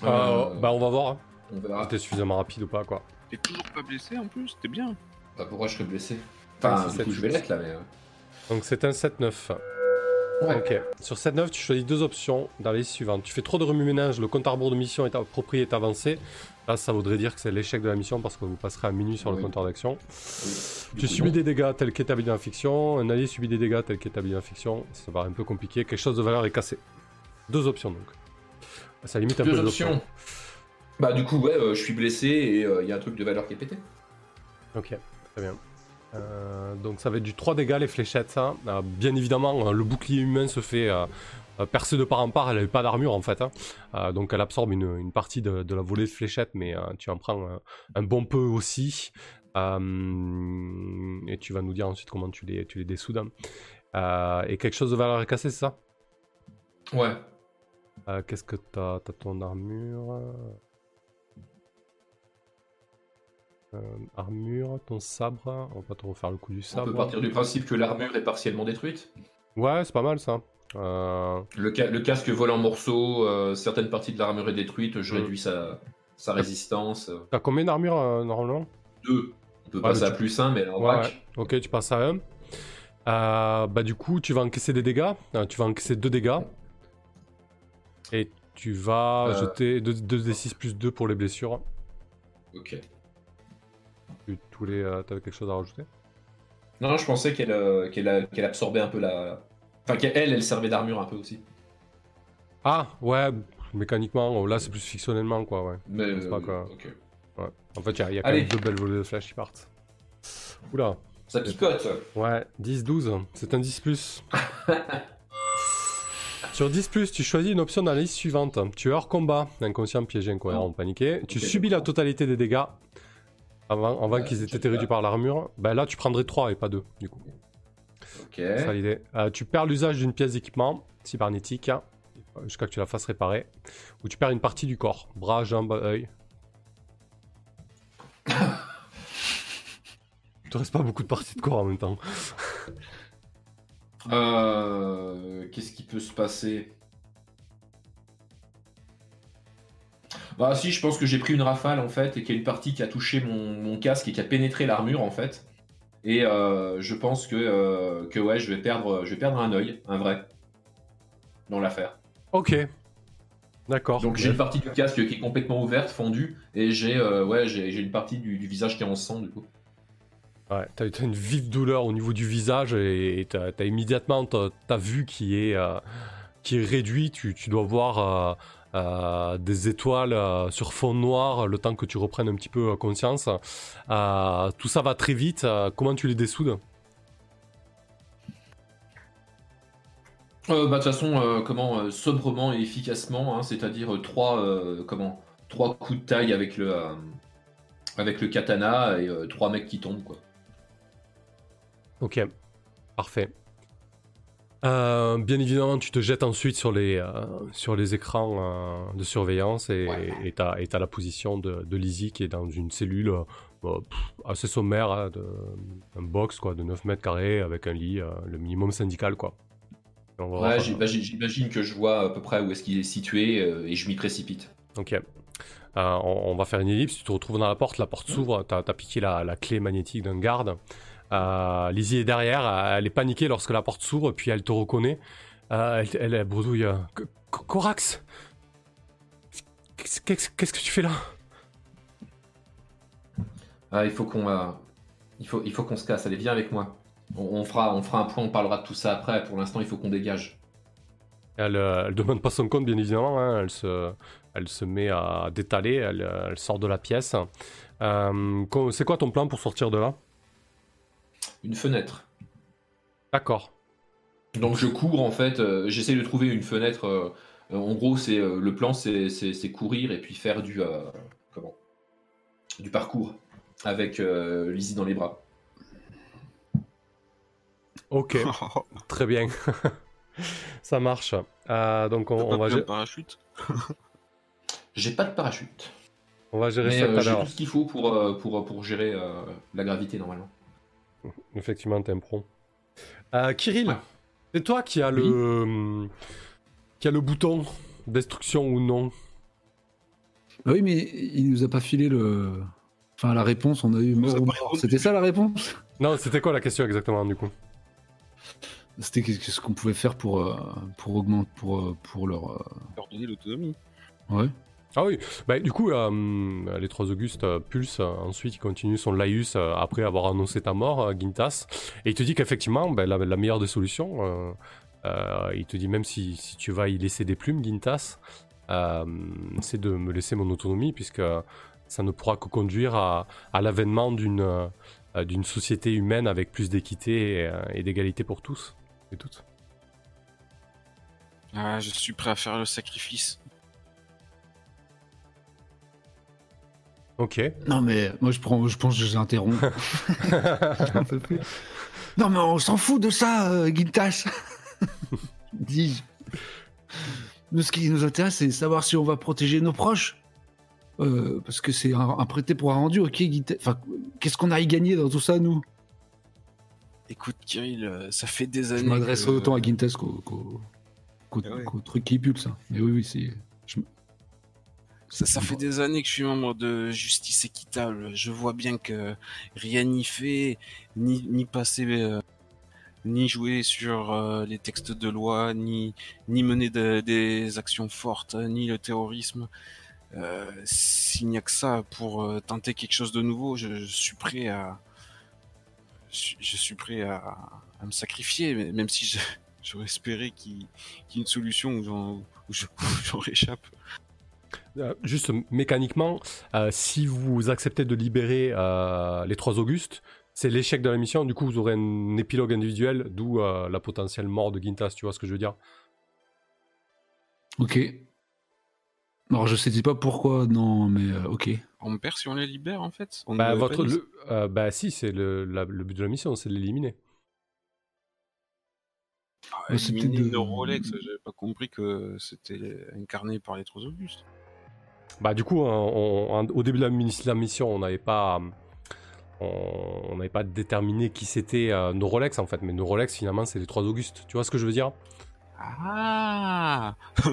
Euh, Euh, bah on va voir hein, on verra. si t'es suffisamment rapide ou pas quoi. T'es toujours pas blessé en plus, t'es bien. Bah, pourquoi je serais blessé Enfin, Ouais, coup je vais l'être là, mais... euh, Donc c'est un 7-9. Ouais. Ok. Sur 7-9, tu choisis deux options dans les suivantes. Tu fais trop de remue-ménage, le compte à rebours de mission est approprié est avancé. Là, ça voudrait dire que c'est l'échec de la mission parce que vous passerez à minuit sur le compteur d'action. oui. Tu subis non. des dégâts tels qu'établis dans la fiction. Un allié subit des dégâts tels qu'établis dans la fiction. Ça paraît un peu compliqué. Quelque chose de valeur est cassé. Deux options donc. Ça limite un peu Deux les options. Bah du coup, ouais, euh, je suis blessé et il y a un truc de valeur qui est pété. Ok, très bien. Euh, donc ça va être du 3 dégâts les fléchettes. ça. Euh, bien évidemment, euh, le bouclier humain se fait percer de part en part. Elle n'avait pas d'armure en fait. hein. Donc elle absorbe une, une partie de, de la volée de fléchettes, mais tu en prends un bon peu aussi. Et tu vas nous dire ensuite comment tu les, tu les dessoudes. Euh, et quelque chose de valeur est cassé, c'est ça? Ouais. Qu'est-ce que t'as? T'as ton armure? Armure, ton sabre. On va pas te refaire le coup du On sabre. peut partir du principe que l'armure est partiellement détruite. Ouais, c'est pas mal ça. Euh, Le, ca- le casque vole en morceaux, euh, certaines parties de l'armure est détruite, je réduis sa, sa résistance. euh, T'as combien d'armure euh, normalement? Deux. On peut Ouais, passer à plus un, mais en Ouais. Ok, tu passes à 1. Euh, bah du coup, tu vas encaisser des dégâts. Euh, tu vas encaisser 2 dégâts. Et tu vas Euh. jeter 2d6 plus 2 pour les blessures. Ok. Tu, tous les, euh, t'avais quelque chose à rajouter? Non, je pensais qu'elle euh, qu'elle absorbait un peu la. Enfin, qu'elle, elle servait d'armure un peu aussi. Ah, ouais, mécaniquement, là c'est plus fictionnellement quoi, ouais. Mais. Pas euh, quoi. ok. ouais. En fait, il y a, y a quand Allez. même deux belles volées de flash qui partent. Oula, Ça picote. ouais, 10-12, c'est un 10 plus. Sur 10 plus, tu choisis une option dans la liste suivante. Tu es hors combat, inconscient, piégé, incohérent, paniqué. Tu subis la totalité des dégâts avant, qu'ils aient été réduits par l'armure. Ben là, tu prendrais 3 et pas 2, du coup. Ok. C'est ça l'idée. Euh, tu perds l'usage d'une pièce d'équipement cybernétique hein, jusqu'à ce que tu la fasses réparer. Ou tu perds une partie du corps, bras, jambes, œil. Il te reste pas beaucoup de parties de corps en même temps. Euh, Qu'est-ce qui peut se passer? Bah si, je pense que j'ai pris une rafale en fait et qu'il y a une partie qui a touché mon, mon casque et qui a pénétré l'armure en fait. Et euh, je pense que, euh, que ouais, je vais perdre, je vais perdre un œil, un vrai, dans l'affaire. Ok. D'accord. Donc j'ai une partie du casque qui est complètement ouverte, fendue, et j'ai euh, ouais, j'ai une partie du, du visage qui est en sang du coup. Ouais, t'as une vive douleur au niveau du visage et t'as immédiatement ta, vue qui est, qui est réduite. Tu, tu dois voir euh, des étoiles euh, sur fond noir le temps que tu reprennes un petit peu euh, conscience. Tout ça va très vite. Comment tu les dessoudes? Bah de toute façon, comment sobrement et efficacement, hein, c'est-à-dire trois comment trois coups de taille avec le avec le katana et trois mecs qui tombent quoi. Ok, parfait. Euh, bien évidemment, tu te jettes ensuite sur les, euh, sur les écrans euh, de surveillance et Ouais. et t'as la position de, de Lizzie qui est dans une cellule bah, pff, assez sommaire, hein, de, un box quoi, de 9 mètres carrés avec un lit, le minimum syndical. Quoi. Ouais, bah, j'imagine que je vois à peu près où est-ce qu'il est situé et je m'y précipite. Ok. On, on va faire une ellipse, tu te retrouves dans la porte, la porte s'ouvre, t'as as piqué la, la clé magnétique d'un garde. Euh, Lizzie est derrière, elle est paniquée lorsque la porte s'ouvre, puis elle te reconnaît. Euh, elle, elle, elle bredouille. euh, Co- Co- Corax qu'est-ce que tu fais là? Ah, il faut qu'on euh, il faut, il faut qu'on se casse. Allez, viens avec moi. On, on fera, on fera un point, on parlera de tout ça après. Pour l'instant, il faut qu'on dégage. Elle, elle demande pas son compte, bien évidemment. hein. Elle, se, elle se met à détaler. Elle, elle sort de la pièce. Euh, c'est quoi ton plan pour sortir de là? Une fenêtre. D'accord. Donc je cours en fait, euh, j'essaie de trouver une fenêtre. euh, euh, en gros, c'est euh, le plan, c'est c'est- c'est courir et puis faire du euh, comment? Du parcours avec euh, Lizzie dans les bras. Ok, très bien. Ça marche. Euh, donc on, T'as on pas va, pris un gé- parachute? J'ai pas de parachute, on va gérer mais ça euh, tout à j'ai l'heure. tout ce qu'il faut pour euh, pour pour gérer euh, la gravité normalement. Effectivement, t'es un pro. Euh, Kirill, Ouais. c'est toi qui as le qui a le bouton destruction ou non? Ah oui, mais il nous a pas filé le. Enfin, la réponse, on a eu mort ou mort. C'était ça la réponse? Non, c'était quoi la question exactement du coup? C'était qu'est-ce ce qu'on pouvait faire pour, euh, pour augmenter, pour, euh, pour leur. euh, Leur donner l'autonomie. Ouais. Ah oui, bah, du coup, euh, les trois Augustes euh, pulsent, euh, ensuite il continue son laïus euh, après avoir annoncé ta mort, Gintas, et il te dit qu'effectivement, bah, la, meilleure des solutions, il te dit même si, si tu vas y laisser des plumes, Gintas, c'est de me laisser mon autonomie, puisque ça ne pourra que conduire à, l'avènement d'une société humaine avec plus d'équité et, et d'égalité pour tous et toutes. Ah, je suis prêt à faire le sacrifice. Ok. Non, mais moi, je, prends, je pense que j'interromps. J'en peux plus. non, mais on s'en fout de ça, euh, Gintas Dis-je. Nous, ce qui nous intéresse, c'est savoir si on va protéger nos proches. Euh, parce que c'est un, un prêté pour un rendu, ok, Enfin, qu'est-ce qu'on a y gagné dans tout ça, nous? Écoute, Kirill, euh, ça fait des années. Je m'adresserai que- autant à qu'au Ah ouais. qu'au truc qui pulse. hein. Mais oui, oui, c'est. Ça, ça fait des années que je suis membre de Justice Équitable. Je vois bien que rien n'y fait, ni, ni passer, euh, ni jouer sur euh, les textes de loi, ni, ni mener de- des actions fortes, ni le terrorisme. Euh, S'il n'y a que ça pour euh, tenter quelque chose de nouveau, je, je suis prêt à, je, suis- je suis prêt à, à me sacrifier, même si je- j'aurais espéré qu'il y ait une solution où j'en où je- où j'en réchappe. Euh, juste mécaniquement, euh, si vous acceptez de libérer euh, les trois Augustes, c'est l'échec de la mission. Du coup, vous aurez un épilogue individuel, d'où euh, la potentielle mort de Gintas. Tu vois ce que je veux dire Ok. Alors, je sais pas pourquoi, non, mais euh, ok. On perd si on les libère en fait on bah, votre, le- euh, bah, si, c'est le, but de la mission, c'est de l'éliminer. Ah, c'était éliminer de- une Rolex, j'avais pas compris que c'était incarné par les trois Augustes. Bah, du coup, on- on- au début de la, mission, on n'avait pas. On n'avait pas déterminé qui c'était euh, nos Rolex en fait, mais nos Rolex finalement c'est les trois Augustes. Tu vois ce que je veux dire? Ah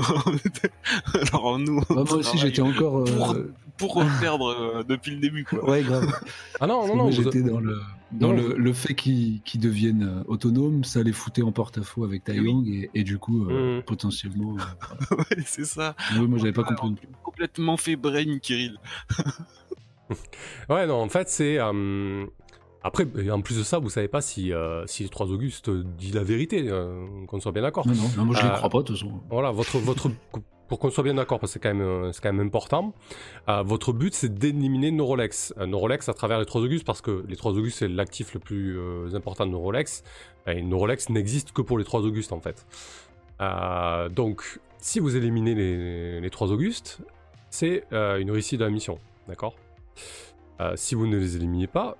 Alors nous, on Ouais, moi aussi, j'étais encore. euh, Pour- pour perdre euh, depuis le début quoi. Ouais, grave. Ah non, non, non, vous- j'étais dans le dans Non, le, le fait qu'ils qu'ils deviennent euh, autonomes, ça les foutait en porte-à-faux avec Eh oui. Yong et, et du coup euh, Mhm. potentiellement. euh, Ouais, c'est ça. oui, moi j'avais pas compris non plus. Complètement fait brain, Kirill. Ouais, non, en fait, c'est. euh, Après, en plus de ça, vous savez pas si, euh, si les trois Augustes disent la vérité, euh, qu'on soit bien d'accord. Non, non, non, moi je les Euh, crois pas de toute façon. Voilà, votre, votre, pour qu'on soit bien d'accord, parce que c'est quand même, euh, quand même important, euh, votre but c'est d'éliminer nos Rolex. Euh, nos Rolex à travers les trois Augustes, parce que les trois Augustes c'est l'actif le plus important de nos Rolex, et nos Rolex n'existent que pour les trois Augustes en fait. Donc, si vous éliminez les, les trois Augustes, c'est une réussite de la mission, d'accord? Si vous ne les éliminez pas,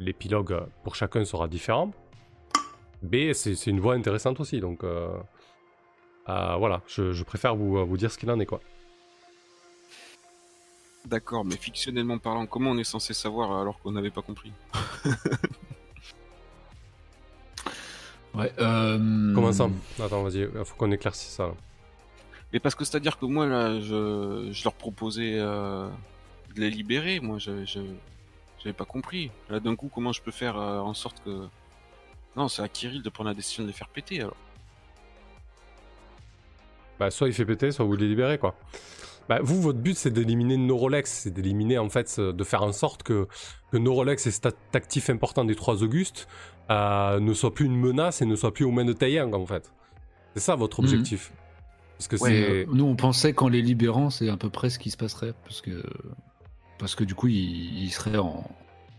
l'épilogue pour chacun sera différent. B, c'est une voie intéressante aussi, donc euh, euh, voilà, je, je préfère vous, vous dire ce qu'il en est quoi. D'accord, mais fictionnellement parlant, comment on est censé savoir alors qu'on n'avait pas compris Ouais. euh, Comment ça Attends, vas-y, il faut qu'on éclaircisse ça. là. Mais parce que c'est-à-dire que moi, là, je, je leur proposais euh, de les libérer. Moi, je, je, j'avais pas compris. Là, d'un coup, comment je peux faire euh, en sorte que. Non, c'est à Kirill de prendre la décision de les faire péter alors. Bah, soit il fait péter, soit vous les libérez quoi. Bah, vous, votre but, c'est d'éliminer Neurolex, c'est d'éliminer, en fait, de faire en sorte que, que Neurolex et cet actif important des trois Augustes euh, ne soit plus une menace et ne soit plus aux mains de Taeyang, en fait. C'est ça votre Mhm. objectif. Parce que Ouais, c'est. euh, nous, on pensait qu'en les libérant, c'est à peu près ce qui se passerait. Parce que, parce que du coup, ils, seraient en,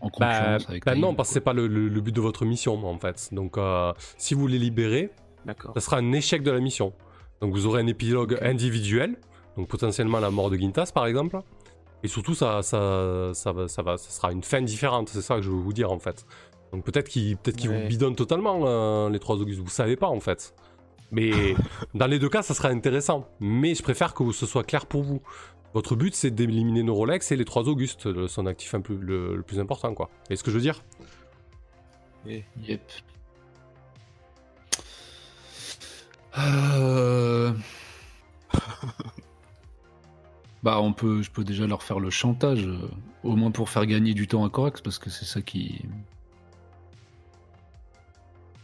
en Bah, avec bah non, parce que c'est pas le, le- le but de votre mission, en fait. Donc, euh, si vous les libérez, D'accord. ça sera un échec de la mission. Donc, vous aurez un épilogue individuel, donc potentiellement la mort de Gintas, par exemple. Et surtout, ça, ça, ça, va, ça, va, ça sera une fin différente, c'est ça que je veux vous dire, en fait. Donc, peut-être qu'ils peut qu'ils Ouais. vous bidonnent totalement, euh, les trois Augustes. Vous savez pas, en fait. Mais dans les deux cas, ça sera intéressant. Mais je préfère que ce soit clair pour vous. Votre but, c'est d'éliminer Neurolex et les trois Augustes, le- son actif un peu, le, le plus important, quoi. Vous voyez ce que je veux dire? Yep. Euh... bah, on peut, je peux déjà leur faire le chantage, euh, au moins pour faire gagner du temps à Corax, parce que c'est ça qui.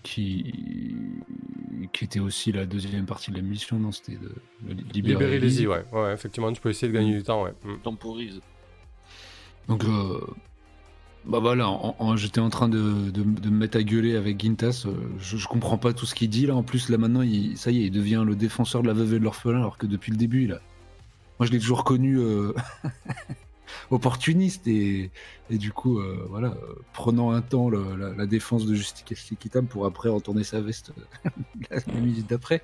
qui. qui était aussi la deuxième partie de la mission, non C'était de, de libérer, Libérer les. I, ouais. ouais. Effectivement, tu peux essayer de gagner du temps, ouais. Mm. Temporise. Donc, euh, bah voilà, j'étais en train de, me mettre à gueuler avec Gintas. euh, je, comprends pas tout ce qu'il dit là. En plus, là maintenant, il, ça y est, il devient le défenseur de la veuve et de l'orphelin, alors que depuis le début, là, moi je l'ai toujours connu euh, opportuniste et, du coup, euh, voilà, prenant un temps la, défense de justice équitable pour après retourner sa veste la minute d'après.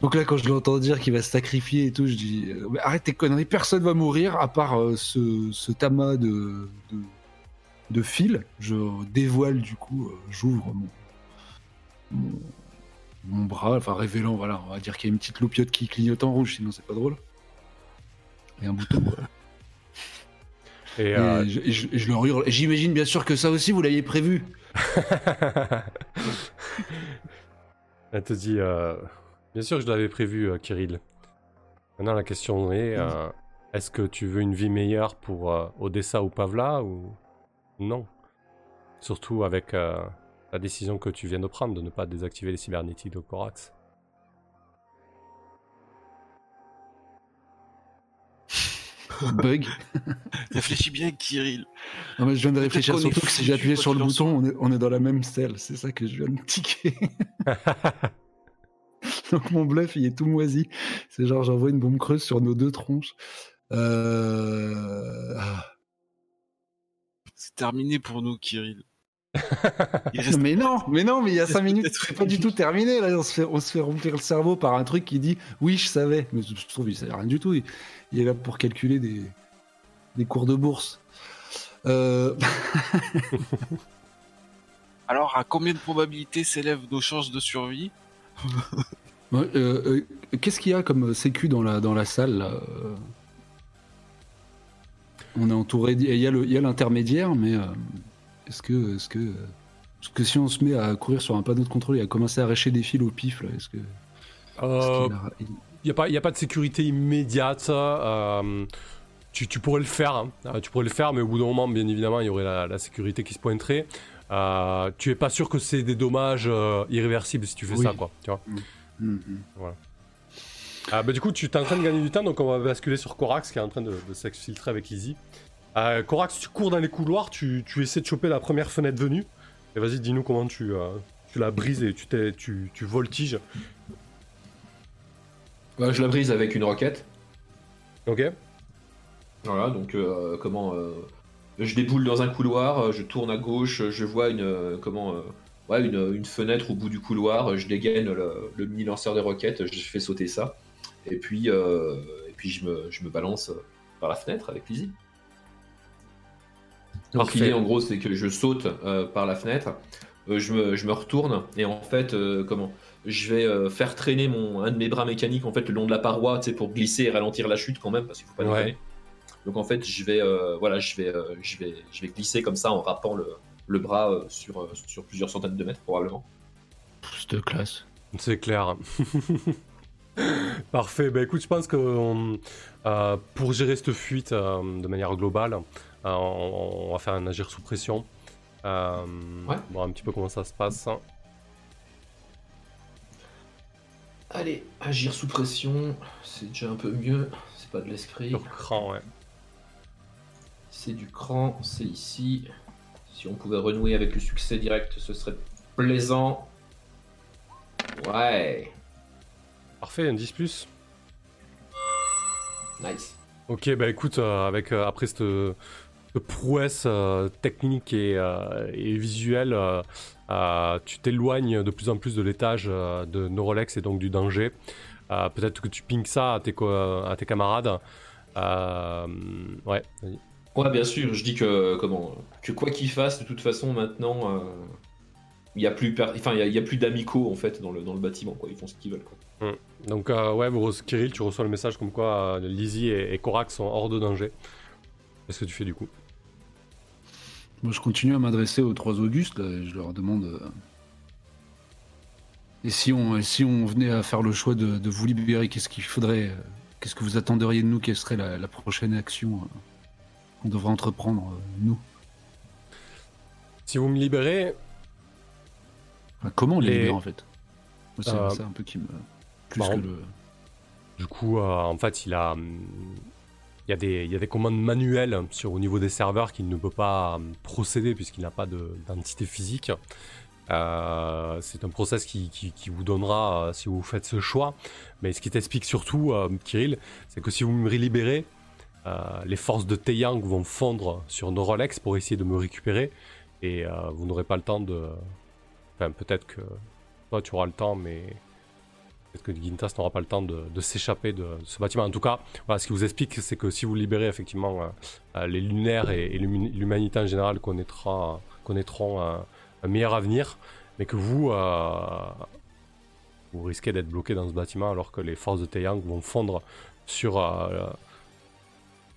Donc là, quand je l'entends dire qu'il va se sacrifier et tout, je dis euh, arrête tes conneries, personne va mourir à part ce, ce tamas de, de fil. Je dévoile du coup, euh, j'ouvre mon, mon, mon bras, enfin révélant, voilà, on va dire qu'il y a une petite loupiote qui clignote en rouge, sinon c'est pas drôle. Et un bouton. voilà. Et, Et, euh, je, et je- et je leur hurle. J'imagine bien sûr que ça aussi vous l'aviez prévu. Elle te dit, euh, bien sûr que je l'avais prévu, euh, Kirill. Maintenant, la question est, est-ce que tu veux une vie meilleure pour Odessa ou Pavla ou non Surtout avec euh, la décision que tu viens de prendre de ne pas désactiver les cybernétiques de Corax. Bug. Réfléchis bien, Kirill. Non, mais je viens de réfléchir surtout que si foutu, j'ai appuyé quoi sur le bouton, on est, on est dans la même selle. C'est ça que je viens de tiquer. Donc mon bluff, il est tout moisi. C'est genre, j'envoie une bombe creuse sur nos deux tronches. Euh... ah. C'est terminé pour nous, Kirill. Il reste Mais non, mais non, mais il y a 5 minutes, c'est pas du tout terminé. Là, on se, fait, on se fait remplir le cerveau par un truc qui dit oui, je savais. Mais je trouve qu'il savait rien du tout. Il, il est là pour calculer des, des cours de bourse. Euh... Alors, à combien de probabilités s'élèvent nos chances de survie Ouais, euh, euh, Qu'est-ce qu'il y a comme sécu dans la, dans la salle là? On est entouré. Il y a l'intermédiaire, mais euh, est-ce que, est-ce que, est-ce que si on se met à courir sur un panneau de contrôle et à commencer à arracher des fils au pif, là, est-ce que, Euh, il- n'y a, a pas de sécurité immédiate. euh, tu, tu pourrais le faire. hein. Tu pourrais le faire, mais au bout d'un moment, bien évidemment, il y aurait la, la sécurité qui se pointerait. Tu es pas sûr que c'est des dommages irréversibles si tu fais Oui. ça, quoi. Tu vois Mhm. Ah, bah, du coup, tu es en train de gagner du temps, donc on va basculer sur Corax qui est en train de, de s'exfiltrer avec Lizzie. Euh, Corax, tu cours dans les couloirs, tu, tu essaies de choper la première fenêtre venue. Et vas-y, dis-nous comment tu, euh, tu la brises et tu, t'es- tu, tu voltiges. Ouais, je la brise avec une roquette. Ok Voilà, donc euh, comment euh, je déboule dans un couloir, je tourne à gauche, je vois une comment ouais, une, une fenêtre au bout du couloir, je dégaine le, le mini lanceur des roquettes, je fais sauter ça, et puis euh, et puis je me, je me balance euh, par la fenêtre avec Lizzie. Donc l'idée en gros c'est que je saute euh, par la fenêtre, euh, je, me, je me retourne et en fait euh, comment je vais euh, faire traîner mon un de mes bras mécaniques en fait le long de la paroi, pour glisser et ralentir la chute quand même parce qu'il faut pas Ouais. déconner. Donc en fait je vais euh, voilà je vais euh, je vais je vais glisser comme ça en rappant le, le bras euh, sur euh, sur plusieurs centaines de mètres probablement. C'est de classe. C'est clair. Parfait. Bah écoute, je pense que on- euh, pour gérer cette fuite euh, de manière globale, euh, on, on va faire un agir sous pression. Euh, Ouais. Voir un petit peu comment ça se passe. allez, agir sous pression, c'est déjà un peu mieux. C'est pas de l'esprit. Sur cran, ouais. C'est du cran, c'est ici. Si on pouvait renouer avec le succès direct, ce serait plaisant. Ouais, Parfait, un 10 plus. nice. Ok, bah écoute, euh, avec euh, après cette, cette prouesse euh, technique et, et visuelle, tu t'éloignes de plus en plus de l'étage de Neurolex et donc du danger. Peut-être que tu pinges ça à tes, co- à tes camarades. Ouais, vas-y. Ouais, bien sûr, je dis que comment que quoi qu'il fasse, de toute façon, maintenant, il y a plus, per- enfin, y a- il y a, plus d'amicaux en fait dans le, dans le bâtiment, quoi. Ils font ce qu'ils veulent, quoi. Donc, euh, ouais, Kirill, tu reçois le message comme quoi euh, Lizzie et, et Korak sont hors de danger. Qu'est-ce que tu fais du coup? Moi, je continue à m'adresser aux trois Augustes. là, et je leur demande. euh, Et si on, et si on venait à faire le choix de, de vous libérer, qu'est-ce qu'il faudrait Qu'est-ce que vous attenderiez de nous? Quelle serait la, la prochaine action qu'on devrait entreprendre, nous? Si vous me libérez, Enfin, Comment les Les- libérer, en fait? C'est ça un peu qui me. Plus bah, que on- le. Du coup, euh, en fait, il a, hum, il y a des, il y a des commandes manuelles sur au niveau des serveurs qu'il ne peut pas hum, procéder puisqu'il n'a pas de- d'entité physique. Euh, c'est un process qui, qui- qui vous donnera euh, si vous faites ce choix. Mais ce qui t'explique surtout, euh, Kirill, c'est que si vous me libérez, les forces de Taeyang vont fondre sur nos Rolex pour essayer de me récupérer et vous n'aurez pas le temps de. Enfin, peut-être que toi tu auras le temps, mais Peut-être que Gintas n'aura pas le temps de, s'échapper de, ce bâtiment. En tout cas, voilà, ce qui vous explique, c'est que si vous libérez effectivement euh, euh, les lunaires et, l'humanité en général connaîtront un meilleur avenir, mais que vous, euh, vous risquez d'être bloqué dans ce bâtiment alors que les forces de Taeyang vont fondre sur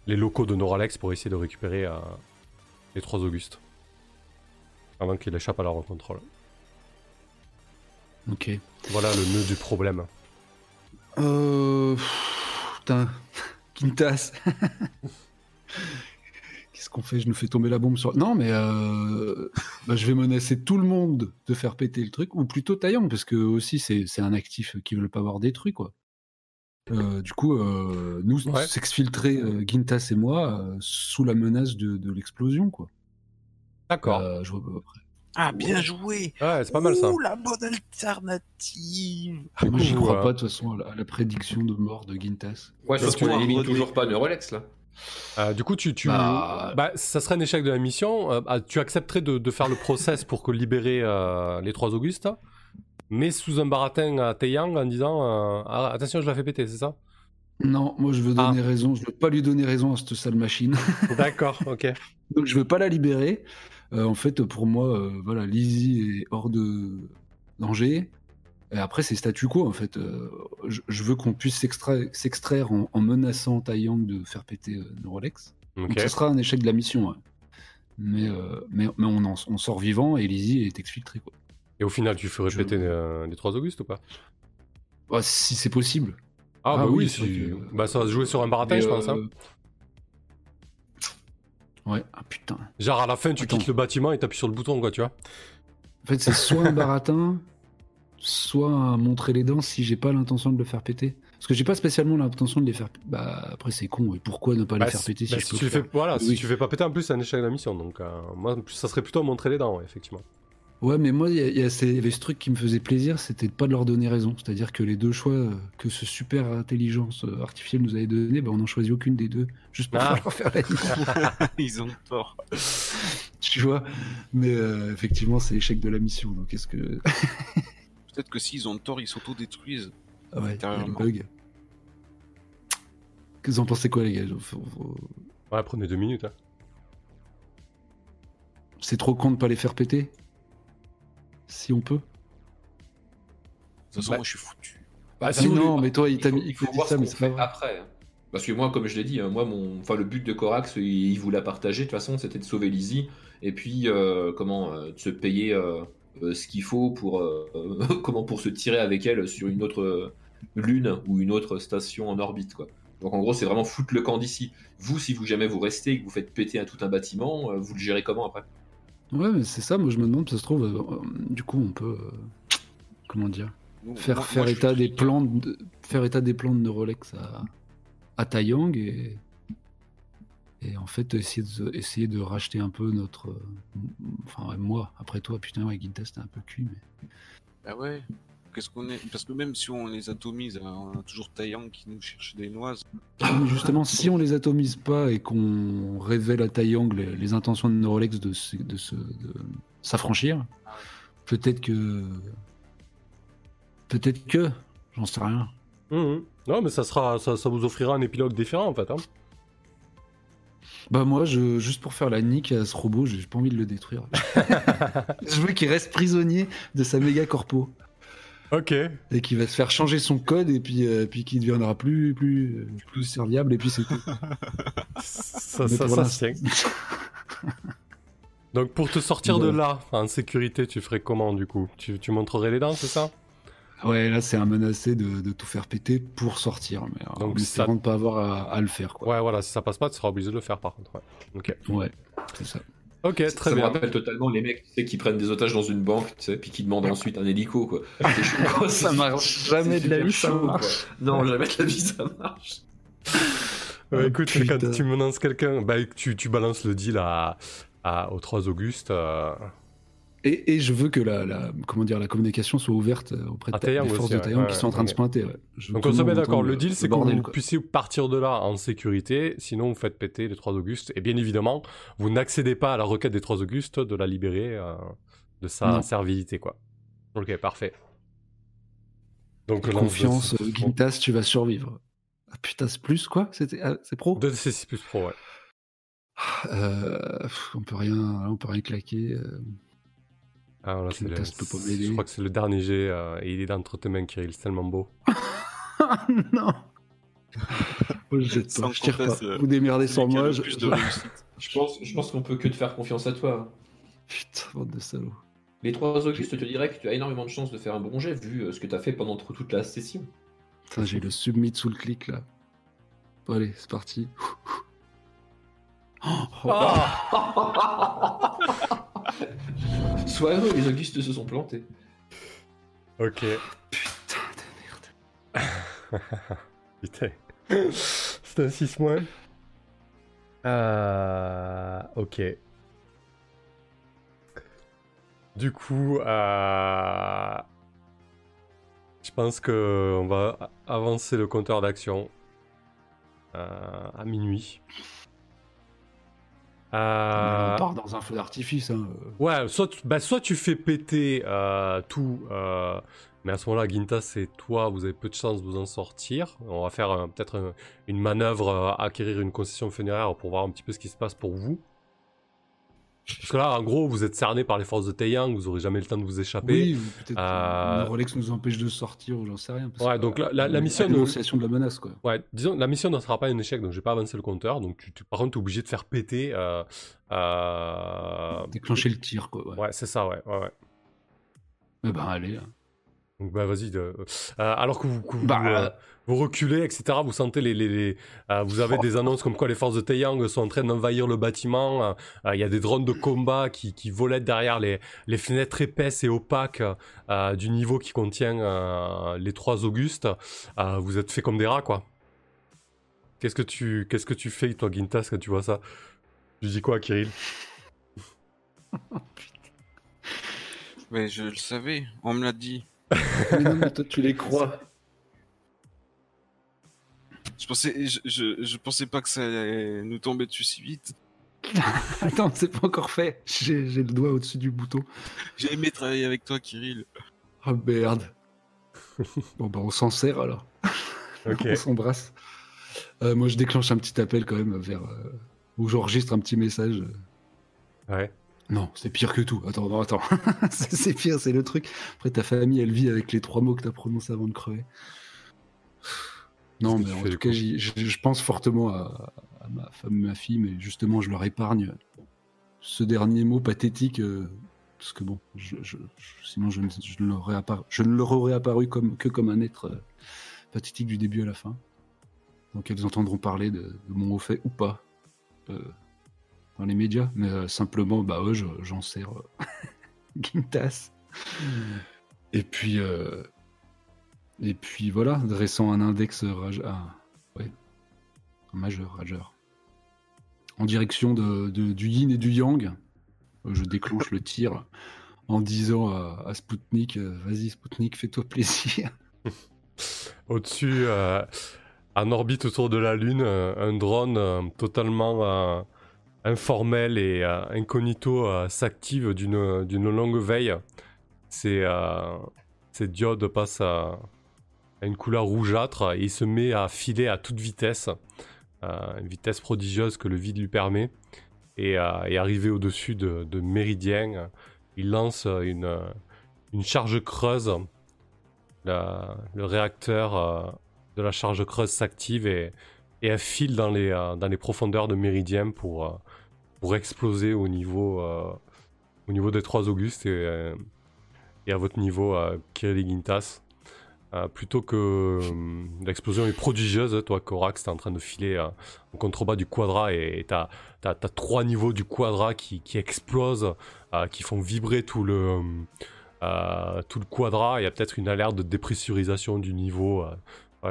les locaux de Noralex pour essayer de récupérer les trois Augustes. Avant qu'il échappe à leur contrôle. Ok. Voilà le nœud du problème. Euh. Putain. Quintas. Qu'est-ce qu'on fait? Je nous fais tomber la bombe sur. Non, mais euh, bah, je vais menacer tout le monde de faire péter le truc, ou plutôt Taeyang, parce que aussi c'est un actif qui veut pas voir détruit, quoi. Euh, du coup, euh, nous Ouais. s'exfiltrer, euh, Gintas et moi, euh, sous la menace de, de l'explosion, quoi. D'accord. Euh, je vois pas après. Ah, bien joué Ouais, c'est pas mal ça. Ouh, la bonne alternative j'y coup, crois euh, pas, de toute façon, à la, à la prédiction de mort de Gintas. Ouais, Parce surtout que- on élimine toujours pas Neurolex là. Euh, du coup, tu, tu... Bah- Bah, ça serait un échec de la mission. Euh, ah, tu accepterais de, de faire le process pour que libérer euh, les trois Augustes, mais sous un baratin à Taeyang en disant euh, Ah, attention, je la fais péter, c'est ça? Non, moi je veux Ah. donner raison, je veux pas lui donner raison à cette sale machine. D'accord, ok. Donc je veux pas la libérer. Euh, en fait, pour moi, euh, voilà, Lizzie est hors de danger. Et après, c'est statu quo, en fait. Euh, je, je veux qu'on puisse s'extra- s'extraire en, en menaçant Taeyang de faire péter Neurolex. Ok. Donc ce sera un échec de la mission. ouais. Mais, euh, mais, mais on, en- on sort vivant et Lizzie est exfiltrée. Quoi. Et au final, tu ferais Je- péter euh, les trois Augustes ou pas? Ah, si c'est possible. Ah, Ah bah oui, si- bah, ça va se jouer sur un baratin, je pense. hein. Ouais, ah putain. Genre, à la fin, tu Attends. quittes le bâtiment et t'appuies sur le bouton, quoi, tu vois. En fait, c'est soit un baratin, soit un montrer les dents si j'ai pas l'intention de le faire péter. Parce que j'ai pas spécialement l'intention de les faire. Bah après c'est con. Et pourquoi ne pas Bah, les faire si- péter si bah, je si peux tu le fais, faire? voilà, si Oui. tu fais pas péter, en plus, c'est un échec de la mission. Donc, euh, moi, ça serait plutôt montrer les dents, ouais, effectivement. Ouais, mais moi il y, avait ce truc qui me faisait plaisir, c'était de pas de leur donner raison. C'est-à-dire que les deux choix euh, que ce super intelligence euh, artificielle nous avait donné, bah, on n'en choisit aucune des deux, juste pour Ah. leur faire la Ils ont tort. tu vois? Mais euh, effectivement, c'est l'échec de la mission. Donc est-ce que Peut-être que s'ils ont tort, ils s'autodétruisent. ah ouais, il y a le Intérieurement. bug. Que vous en pensez quoi les gars? Faut- faut- Ouais, prenez deux minutes. hein. C'est trop con de pas les faire péter? Si on peut. De toute façon, Bah- moi, je suis foutu. Bah, Ah si non, mais toi, il t'a faut, mis- il il faut t'a dit voir ça, ce mais fait vrai. après. hein. Parce que moi, comme je l'ai dit, hein, moi, mon, enfin, le but de Corax, il, l'a partagé. De toute façon, c'était de sauver Lizzie et puis euh, comment euh, de se payer euh, ce qu'il faut pour comment pour se tirer avec elle sur une autre lune ou une autre station en orbite, quoi. Donc en gros, c'est vraiment foutre le camp d'ici. Vous, si vous jamais vous restez et que vous faites péter un tout un bâtiment, vous le gérez comment après? Ouais, mais c'est ça, moi je me demande, ça se trouve, euh, euh, du coup, on peut. euh, comment dire faire, moi- faire moi, état des plans de, faire état des plans de Neurolex à, à et et en fait essayer de essayer de racheter un peu notre euh, enfin moi après toi putain ouais Ginta c'était un peu cuit mais Bah ouais. Qu'est-ce qu'on est Parce que même si on les atomise, hein, on a toujours Taeyang qui nous cherche des noises. Ah, justement si on les atomise pas et qu'on révèle à Taeyang les, les intentions de Neurolex de s'affranchir peut-être que peut-être que j'en sais rien Mhm. Non, mais ça, sera, ça, ça vous offrira un épilogue différent en fait. hein. Bah moi, je, juste pour faire la nique à ce robot, j'ai pas envie de le détruire. je veux qu'il reste prisonnier de sa méga corpo Ok. et qu'il va se faire changer son code et puis, euh, puis qu'il deviendra plus plus euh, plus serviable et puis c'est tout. Ça, Mais ça, ça tient. Donc pour te sortir de là, en sécurité, tu ferais comment du coup? Tu, tu montrerais les dents, c'est ça? Ouais, là c'est un menacé de, de tout faire péter pour sortir, mais euh, Donc ça- de pas avoir à, à le faire quoi. Ouais, voilà, si ça passe pas, tu seras obligé de le faire par contre. Ouais. Ouais, c'est ça. Ok, très ça me bien. rappelle totalement les mecs tu sais, qui prennent des otages dans une banque, tu sais, puis qui demandent ensuite un hélico, quoi. C'est chaud, quoi. Ça marche jamais de la vie, ça chaud, marche. quoi. Non, jamais de la vie, ça marche. Ouais, Oh, écoute, putain. quand tu menaces quelqu'un, bah, tu, tu balances le deal à, à, aux 3 Auguste. euh, Et, et je veux que la, la comment dire la communication soit ouverte euh, auprès de ta- les forces aussi, de ouais. Ouais, qui sont en train de se pointer. Donc on se met d'accord, le deal c'est que vous quoi. puissiez partir de là en sécurité, sinon vous faites péter les 3 Augustes. Et bien évidemment, vous n'accédez pas à la requête des 3 Augustes de la libérer euh, de sa Non. servilité, quoi. Ok, parfait. Donc de- Confiance, euh, Gintas, tu vas survivre. Ah putain, c'est plus quoi? Ah, c'est pro? De C6 plus Pro, ouais. Euh, pff, On peut rien, on peut rien claquer. euh. Ah, voilà, le- je crois que c'est le dernier jet euh, et il est entre tes mains, Kirill, c'est tellement beau. non. Oh, je jette pas, je tire pas. euh, Vous démerdez sans moi. Je... pense, je pense qu'on peut que te faire confiance à toi. Putain, bande de salauds. Les trois Augustes te diraient que tu as énormément de chances de faire un bon jet vu euh, ce que tu as fait pendant toute la session. Putain, j'ai le submit sous le clic là. Bon, allez, c'est parti. Oh, oh, Sois heureux, les Augustes se sont plantés. Ok. putain de merde. Putain. C'est un 6 moins. Euh, ok. Du coup, euh, je pense que on va avancer le compteur d'action euh, à minuit. Euh, On part dans un feu d'artifice. Hein. Ouais, soit tu, bah, soit tu fais péter euh, tout, euh, mais à ce moment-là, Gintas et toi, vous avez peu de chances de vous en sortir. On va faire euh, peut-être un- une manœuvre, euh, acquérir une concession funéraire pour voir un petit peu ce qui se passe pour vous. Parce que là, en gros, vous êtes cerné par les forces de Taeyang, vous aurez jamais le temps de vous échapper. Oui, ou peut-être Euh, Rolex nous empêche de sortir ou j'en sais rien. parce Ouais, que, donc la- la- la mission de- L'énonciation de la menace, quoi. Ouais, disons, la mission ne sera pas un échec, donc je vais pas avancer le compteur. Donc, tu, tu- par contre, tu es obligé de faire péter. euh, euh, Déclencher le tir, quoi. Ouais. Ouais, c'est ça, ouais. ouais, ouais. Eh ben, allez. hein. Donc bah vas-y. de- euh, alors que vous, que vous, Bah, vous reculez, etc. Vous sentez les, les, les- euh, vous avez Oh. des annonces comme quoi les forces de Taeyang sont en train d'envahir le bâtiment. euh, euh, Il y a des drones de combat qui, qui volaient derrière les, les fenêtres épaisses et opaques euh, du niveau qui contient euh, les trois Augustes. Euh, vous êtes fait comme des rats, quoi. Qu'est-ce que tu qu'est-ce que tu fais toi, Gintas, quand tu vois ça? Tu dis quoi, Kirill? Mais je le savais, on me l'a dit. Mais non, mais toi, tu les crois. Je pensais, je, je, je pensais pas que ça allait nous tomber dessus si vite. Attends, c'est pas encore fait. J'ai le doigt au-dessus du bouton. J'ai aimé travailler avec toi, Kirill. Oh merde. bon, bah, on s'en sert alors. Ok. on s'embrasse. Euh, moi, je déclenche un petit appel quand même vers. euh, où j'enregistre un petit message. Ouais. Non, c'est pire que tout. Attends, non, attends. c'est c'est pire, c'est le truc. Après, ta famille, elle vit avec les trois mots que t'as prononcés avant de crever. Non, mais en tout cas, je, pense fortement à, à ma femme, ma fille, mais justement, je leur épargne ce dernier mot pathétique. euh, parce que bon, je, je- je- sinon, je, ne- je ne leur aurais apparu, je ne leur aurais apparu comme, que comme un être euh, pathétique du début à la fin. Donc, elles entendront parler de, de mon haut fait ou pas. euh, dans les médias, mais simplement, bah ouais, je- j'en sers Gintas. Et puis, euh, Et puis voilà, dressant un index rage... ah, un majeur rageur. En direction de, du yin et du yang, euh, je déclenche le tir en disant à, Spoutnik euh, Vas-y, Spoutnik, fais-toi plaisir. Au-dessus, euh, en orbite autour de la Lune, un drone totalement informel et incognito s'active d'une longue veille. Ces, euh, ces diodes passent à une couleur rougeâtre et il se met à filer à toute vitesse, euh, une vitesse prodigieuse que le vide lui permet. Et, euh, arrivé au-dessus de, de Méridien, il lance une, charge creuse le réacteur euh, de la charge creuse s'active et, elle file dans les, euh, dans les profondeurs de Méridien pour, exploser au niveau, au niveau des trois Augustes et, à votre niveau, Kirill. Euh, plutôt que euh, l'explosion est prodigieuse, toi Korax, t'es en train de filer euh, en contrebas du quadra et t'as as, trois niveaux du quadra qui, qui explosent, euh, qui font vibrer tout le, euh, tout le quadra, il y a peut-être une alerte de dépressurisation du niveau.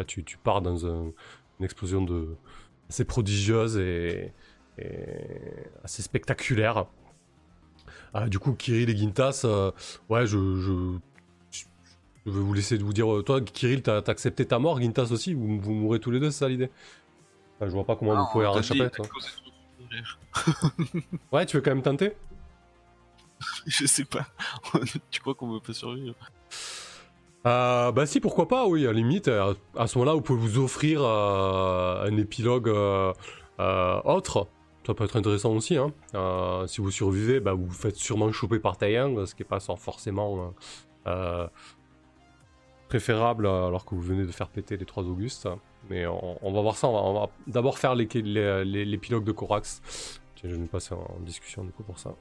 tu, tu pars dans un- une explosion de, assez prodigieuse et, assez spectaculaire. Du coup, Kirill et Gintas, ouais, je, je vais vous laisser vous dire. euh, Toi, Kirill, t'as accepté ta mort, Gintas aussi vous, vous mourrez tous les deux, c'est ça l'idée? Enfin, Je vois pas comment vous pouvez en réchapper. Ouais, tu veux quand même tenter Je sais pas. tu crois qu'on veut pas survivre? Euh, bah si, pourquoi pas, oui, à la limite, euh, à ce moment-là, vous pouvez vous offrir euh, un épilogue euh, autre. Ça peut être intéressant aussi. Hein. Si vous survivez, bah, vous vous faites sûrement choper par Taeyang, ce qui n'est pas sans- forcément préférable euh, alors que vous venez de faire péter les trois Augustes. Mais on, va voir ça, on va, d'abord faire l'épilogue de Corax. Je vais passer en discussion du coup pour ça.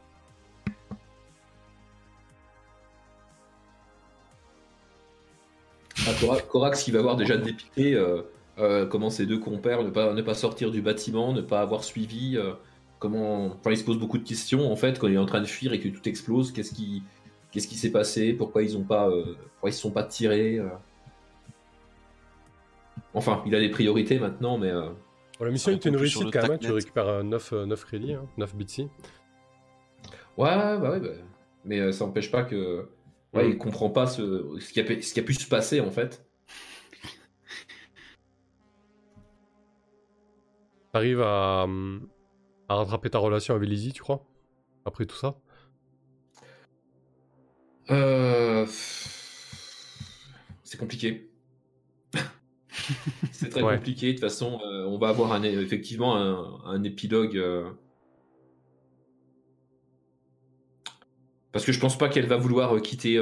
Ah, Cora- Corax qui va avoir déjà dépité euh, euh, comment ses deux compères ne pas, ne pas sortir du bâtiment, ne pas avoir suivi. comment, enfin, il se pose beaucoup de questions en fait quand il est en train de fuir et que tout explose. Qu'est-ce qui, qu'est-ce qui s'est passé? Pourquoi ils ont pas, euh, pourquoi ils se sont pas tirés euh? Enfin, il a des priorités maintenant, mais euh, Bon, la mission Ça était une réussite quand même, hein, tu récupères 9, 9 crédits, hein, 9 bitsy. ouais, bah ouais, bah, mais euh, ça n'empêche pas que, ouais, Mm. il comprend pas ce, ce qui a, pu- ce qui a pu se passer en fait. T'arrives à, hum, à rattraper ta relation avec Lizzie, tu crois? Après tout ça? Euh, C'est compliqué. c'est très Ouais. compliqué. De toute façon, euh, on va avoir un, effectivement un, un épilogue. euh, Parce que je pense pas qu'elle va vouloir quitter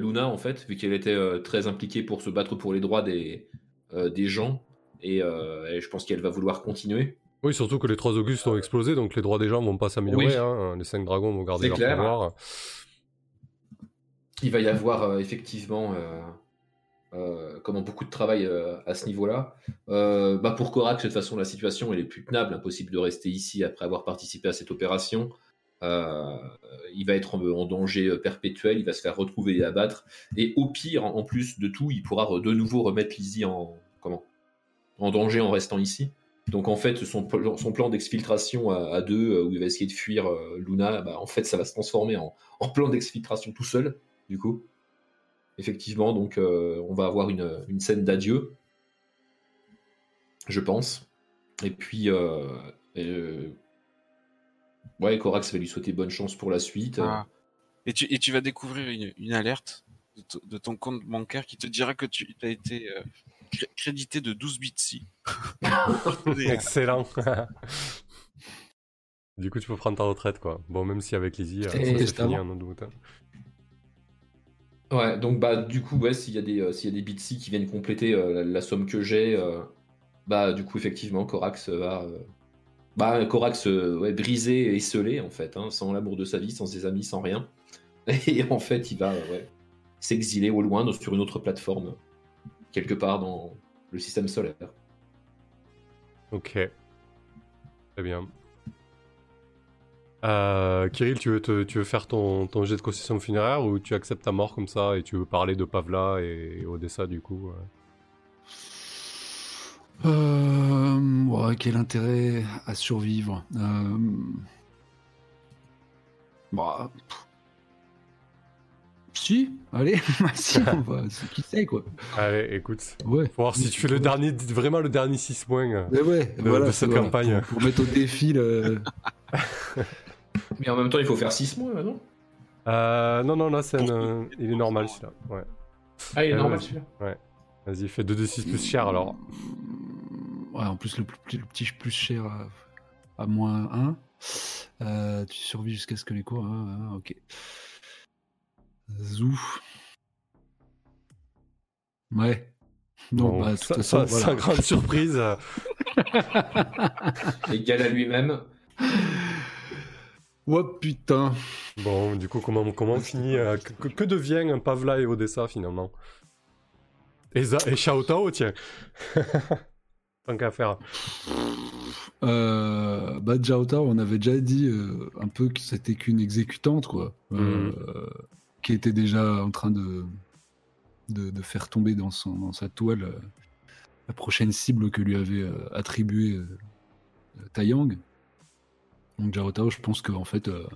Luna, en fait, vu qu'elle était très impliquée pour se battre pour les droits des, des gens. Et, et je pense qu'elle va vouloir continuer. Oui, surtout que les 3 Augustes ont explosé, donc les droits des gens vont pas s'améliorer. Oui. hein, Les 5 dragons vont garder C'est leur clair. pouvoir. Il va y avoir euh, effectivement euh, euh, beaucoup de travail à ce niveau-là. Bah pour Korak, de toute façon, la situation est plus tenable, impossible de rester ici après avoir participé à cette opération. Il va être en, danger perpétuel, il va se faire retrouver et abattre. Et au pire, en plus de tout, il pourra de nouveau remettre Lizzie en comment en danger en restant ici. Donc en fait, son, plan- d'exfiltration à, deux, où il va essayer de fuir Luna, bah, en fait, ça va se transformer en plan d'exfiltration tout seul, du coup. Effectivement, donc euh, on va avoir une, une scène d'adieu, je pense. Et puis, euh, euh, ouais, Corax va lui souhaiter bonne chance pour la suite. Ah. Et, tu, et tu vas découvrir une, une alerte de, to- de ton compte bancaire qui te dira que tu as été euh, cré- crédité de 12 bits. Excellent Du coup, tu peux prendre ta retraite, quoi. Bon, même si avec Lizzie, euh, ça, Et c'est fini, non doute. hein. Ouais, donc bah du coup, ouais, s'il y a des euh, s'il des bitsy qui viennent compléter euh, la, somme que j'ai, euh, bah du coup effectivement, Corax va euh, bah Corax ouais, brisé et scellé en fait, hein, sans l'amour de sa vie, sans ses amis, sans rien. Et en fait, il va s'exiler au loin sur une autre plateforme, quelque part dans le système solaire. Ok. Très bien. Euh, Kirill, tu veux, te- tu veux faire ton, ton jet de concession funéraire ou tu acceptes ta mort comme ça et tu veux parler de Pavla et, Odessa du coup euh Euh, ouais, quel intérêt à survivre euh... Bah, pff. Si, allez, si, on va, qui sait quoi. Allez, écoute. Ouais. Faut voir si tu fais le dernier, vraiment le dernier 6 points. ouais, de- voilà, de cette voilà, campagne. Pour, pour mettre au défi le. Mais en même temps, il faut faire 6 mois, non? Euh, non, non, là, c'est un, euh, il est normal celui-là. Ouais. Ah, il est Euh, normal vas-y. celui-là. Vas-y, fais 2d6 plus cher alors. Ouais, en plus, le, plus- le petit plus cher à, à moins 1. tu survis jusqu'à ce que les cours. ah, ah, ok. Zou. Ouais. Non, Bon, bah, de toute ça- façon, ça- voilà. Grande surprise. euh, Égal à lui-même. Oh putain. Bon, du coup, comment, comment on finit euh, que, que- devient un Pavla et Odessa finalement Et, Za- et tiens. Tant qu'à faire. Euh, bah, on avait déjà dit euh, un peu que c'était qu'une exécutante, quoi. Euh, qui était déjà en train de, de, de faire tomber dans, son, dans sa toile euh, la prochaine cible que lui avait euh, attribuée euh, Taeyang. Donc Jiao Tao, je pense qu'en fait, euh,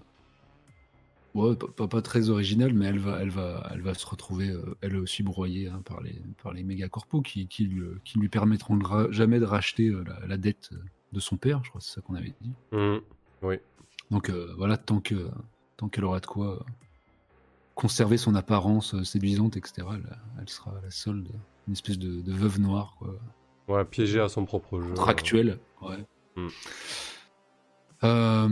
ouais, pas, pas- très original, mais elle va, elle va, elle va se retrouver, euh, elle aussi broyée hein, par les, par les méga corpos qui, qui, lui, qui lui permettront de jamais de racheter euh, la, la dette de son père, je crois que c'est ça qu'on avait dit. Hmm. Donc euh, voilà, tant que tant qu'elle aura de quoi conserver son apparence séduisante, etc., elle, elle sera à la solde, une espèce de, de veuve noire, quoi. Ouais, piégé à son propre jeu. contractuelle. Ouais. Hmm. Euh,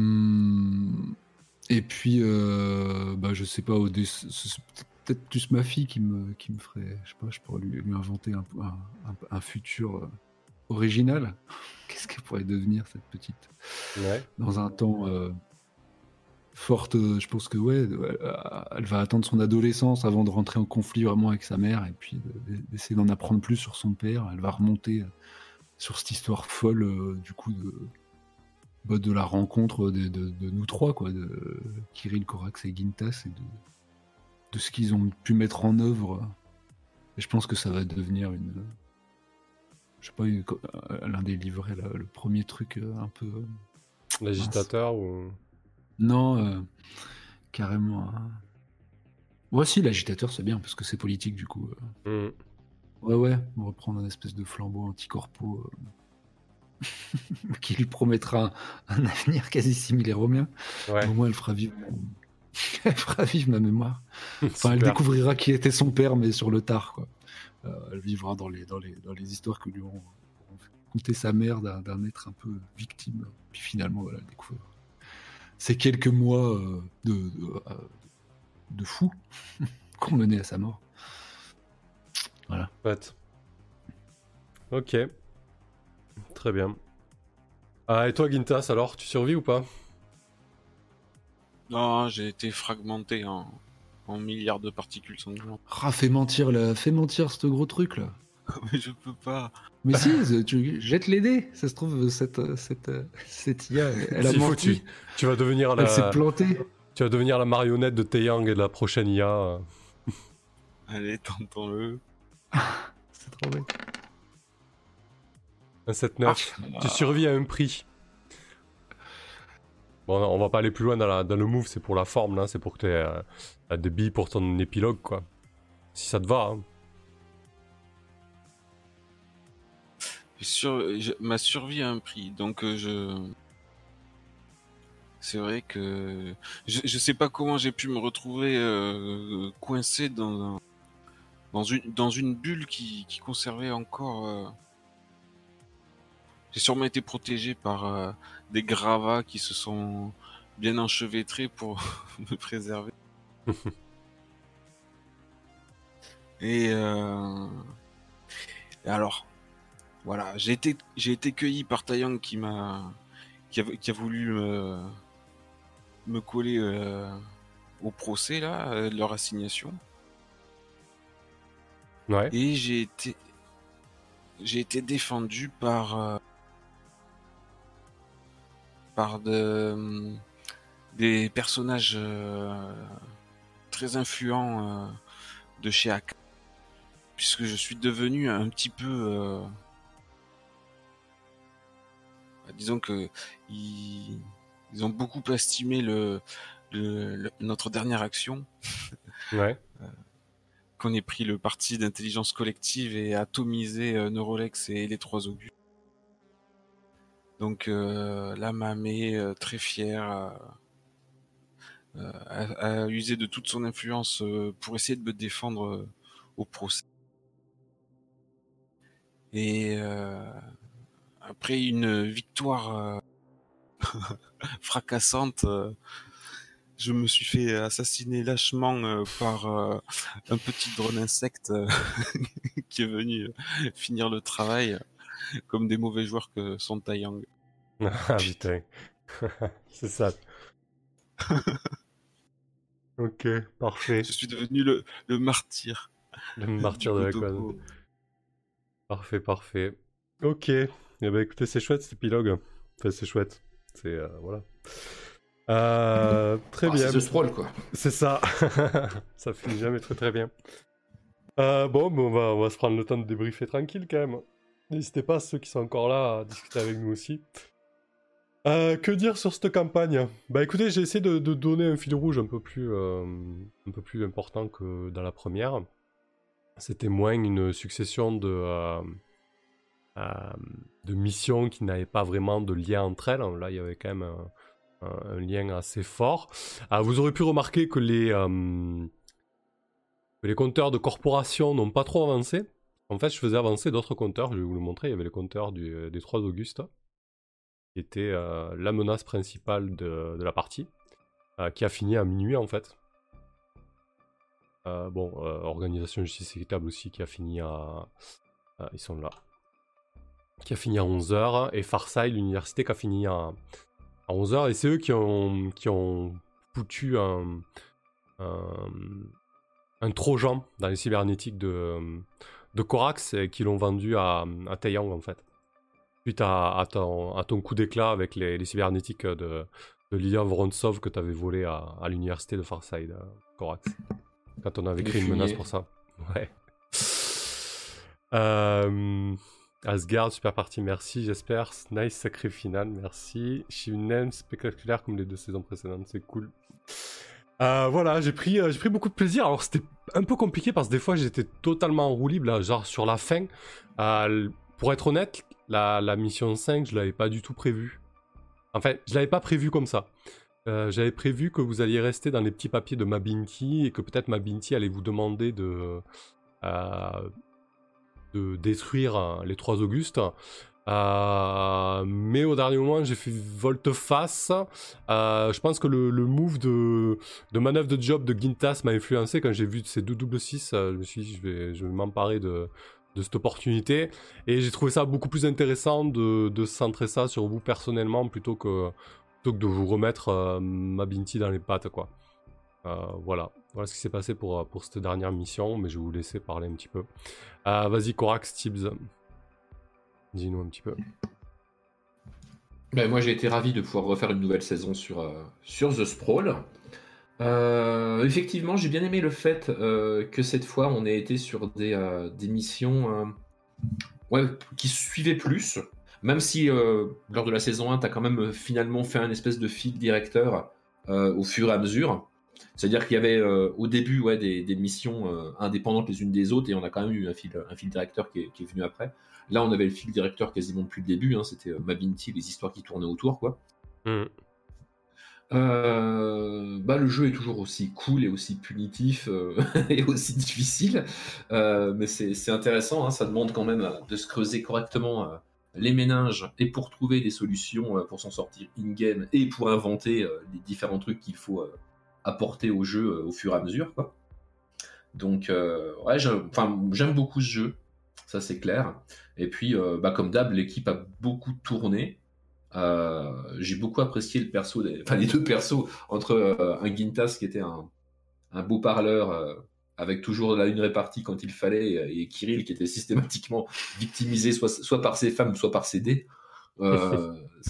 et puis, euh, bah, je sais pas, au peut-être plus ma fille qui me, qui me ferait, je sais pas, je pourrais lui, lui inventer un, un- un- un futur euh, original. Qu'est-ce qu'elle pourrait devenir, cette petite? Ouais. dans un temps euh, forte, je pense que ouais, elle, va attendre son adolescence avant de rentrer en conflit vraiment avec sa mère et puis de- d'essayer d'en apprendre plus sur son père. Elle va remonter sur cette histoire folle euh, du coup de, bah, de la rencontre de, de- de nous trois, quoi, de Kirill, Korax et Gintas et de, de ce qu'ils ont pu mettre en œuvre. Et je pense que ça va devenir une. Je sais pas, une- l'un des livrets, là, le premier truc euh, un peu. L'agitateur ou. Non, euh, carrément. un- Ouais, si, l'agitateur, c'est bien, parce que c'est politique, du coup. euh. Hmm. Ouais, ouais, on va reprendre un espèce de flambeau anticorpo euh, qui lui promettra un, un avenir quasi similaire au mien. Ouais. Au moins, elle fera vivre, elle fera vivre ma mémoire. Enfin, elle découvrira qui était son père, mais sur le tard, quoi. Euh, elle vivra dans les, dans, les, dans les histoires que lui ont, ont conté sa mère d'un être un peu victime. Puis finalement, voilà, elle découvre ces quelques mois euh, de, de, euh, de fou qu'on menait à sa mort. Chouette. Ok. Très bien. Ah, et toi, Gintas, alors, tu survis ou pas? Non, j'ai été fragmenté en, en milliards de particules sanglantes. Ah, fais mentir, là, fais mentir ce gros truc là. Mais je peux pas. Mais si, tu jettes les dés. Ça se trouve, cette, cette, cette IA, elle a menti. tu, tu vas devenir la, Elle s'est plantée. tu vas devenir la marionnette de Taeyang et de la prochaine IA. Allez, tentons-le. C'est trop bête. Un 7-9. Ah. Tu survis à un prix. Bon, on va pas aller plus loin dans, la- dans le move, c'est pour la forme, là. C'est pour que tu aies des billes pour ton épilogue, quoi. Si ça te va, hein. Sur, je- ma survie a un prix, donc euh, je. C'est vrai que je, je sais pas comment j'ai pu me retrouver euh, coincé dans un- dans une dans une bulle qui, qui conservait encore. Sûrement été protégé par euh, des gravats qui se sont bien enchevêtrés pour me préserver. Et, euh, et alors, voilà, j'ai été, j'ai été cueilli par Taeyang qui m'a, qui a, qui a voulu me, me coller euh, au procès là, de leur assignation. Ouais. Et j'ai été, j'ai été défendu par, par de, des personnages euh, très influents euh, de chez AK, puisque je suis devenu un petit peu, euh, disons que ils, ils ont beaucoup estimé le, le- le- notre dernière action, Ouais. qu'on ait pris le parti d'intelligence collective et atomisé euh, Neurolex et les trois Augustes. Donc euh, là, Mamé, euh, très euh, a, a usé de toute son influence euh, pour essayer de me défendre au procès. Et euh, après une victoire euh, fracassante, euh, je me suis fait assassiner lâchement par un petit drone insecte qui est venu finir le travail, comme des mauvais joueurs que sont Taiyang. Ah putain. c'est ça. ok, parfait. Je suis devenu le, le martyr. Le martyr de la. Kotoko. Parfait, parfait. Ok. Eh ben écoutez, c'est chouette cet épilogue. Enfin, c'est chouette. C'est euh, voilà. Euh, très Ah, bien. C'est Sprawl, quoi. C'est ça. ça finit jamais très très bien. Euh, bon, on, va, on va se prendre le temps de débriefer tranquille quand même. N'hésitez pas, ceux qui sont encore là, à discuter avec nous aussi. Euh, que dire sur cette campagne? Bah écoutez, j'ai essayé de, donner un fil rouge un peu plus, euh, un peu plus important que dans la première. C'était moins une succession de, euh, de missions qui n'avaient pas vraiment de lien entre elles. Là, il y avait quand même un, lien assez fort. Ah, vous aurez pu remarquer que les, que les compteurs de corporation n'ont pas trop avancé. En fait, je faisais avancer d'autres compteurs, je vais vous le montrer. Il y avait le compteur du- des 3 Auguste, qui était euh, la menace principale de, la partie, euh, qui a fini à minuit en fait. Euh, bon, euh, Organisation Justice Équitable aussi, qui a fini à. ils sont là. Qui a fini à 11h, et Farside, l'université, qui a fini à, à 11h, et c'est eux qui ont, qui ont foutu un, un, un trojan dans les cybernétiques de, de Corax et qui l'ont vendu à, à Taeyang en fait. Suite à, à ton, à ton coup d'éclat avec les, les cybernétiques de, de Vorontsov que tu avais volé à, à l'université de Farside, euh, Corax. Quand on avait créé une menace pour ça. Ouais. Euh, Asgard, super partie, merci, j'espère. Nice, sacré final, merci. Shivnen, spectaculaire comme les deux saisons précédentes, c'est cool. Euh, voilà, j'ai pris, euh, j'ai pris beaucoup de plaisir. Alors c'était un peu compliqué parce que des fois j'étais totalement en genre sur la fin. Euh, pour être honnête, la, mission 5, je l'avais pas du tout prévue. En fait, je l'avais pas prévu comme ça. Euh, J'avais prévu que vous alliez rester dans les petits papiers de Mabinti et que peut-être Mabinti allait vous demander de, euh, de détruire euh, les trois Augustes. Euh, mais au dernier moment, j'ai fait volte-face. Euh, je pense que le, move de, de manœuvre de job de Gintas m'a influencé quand j'ai vu ces deux double 6. je me suis dit, je vais, je vais m'emparer de, cette opportunité. Et j'ai trouvé ça beaucoup plus intéressant de, centrer ça sur vous personnellement plutôt que, plutôt que de vous remettre euh, Mabinti dans les pattes, quoi. Euh, voilà. Voilà ce qui s'est passé pour, pour cette dernière mission, mais je vais vous laisser parler un petit peu. Euh, Vas-y, Corax, Tibbs. Dis-nous un petit peu. Ben, moi, j'ai été ravi de pouvoir refaire une nouvelle saison sur, euh, sur The Sprawl. Euh, effectivement, j'ai bien aimé le fait euh, que cette fois, on ait été sur des, des missions qui suivaient plus. Même si, lors de la saison 1, tu as quand même finalement fait un espèce de fil directeur au fur et à mesure. C'est-à-dire qu'il y avait au début ouais, des, des missions indépendantes les unes des autres et on a quand même eu un fil, un fil directeur qui est, qui est venu après. Là, on avait le fil directeur quasiment depuis le début. hein, C'était euh, Mabinti, les histoires qui tournaient autour, quoi. Hmm. Euh, bah, le jeu est toujours aussi cool et aussi punitif euh, et aussi difficile, Euh, mais c'est intéressant. hein, ça demande quand même de se creuser correctement les méninges et pour trouver des solutions pour s'en sortir in-game et pour inventer les différents trucs qu'il faut apporter au jeu au fur et à mesure. Quoi. Donc, ouais, j'aime beaucoup ce jeu, ça c'est clair. Et puis, euh, bah, comme d'hab, l'équipe a beaucoup tourné. Euh, j'ai beaucoup apprécié le perso, des... enfin les deux persos entre euh, un Gintas qui était un, un beau parleur avec toujours la une répartie quand il fallait et, Kirill qui était systématiquement victimisé soit, soit par ses femmes soit par ses dés. Euh,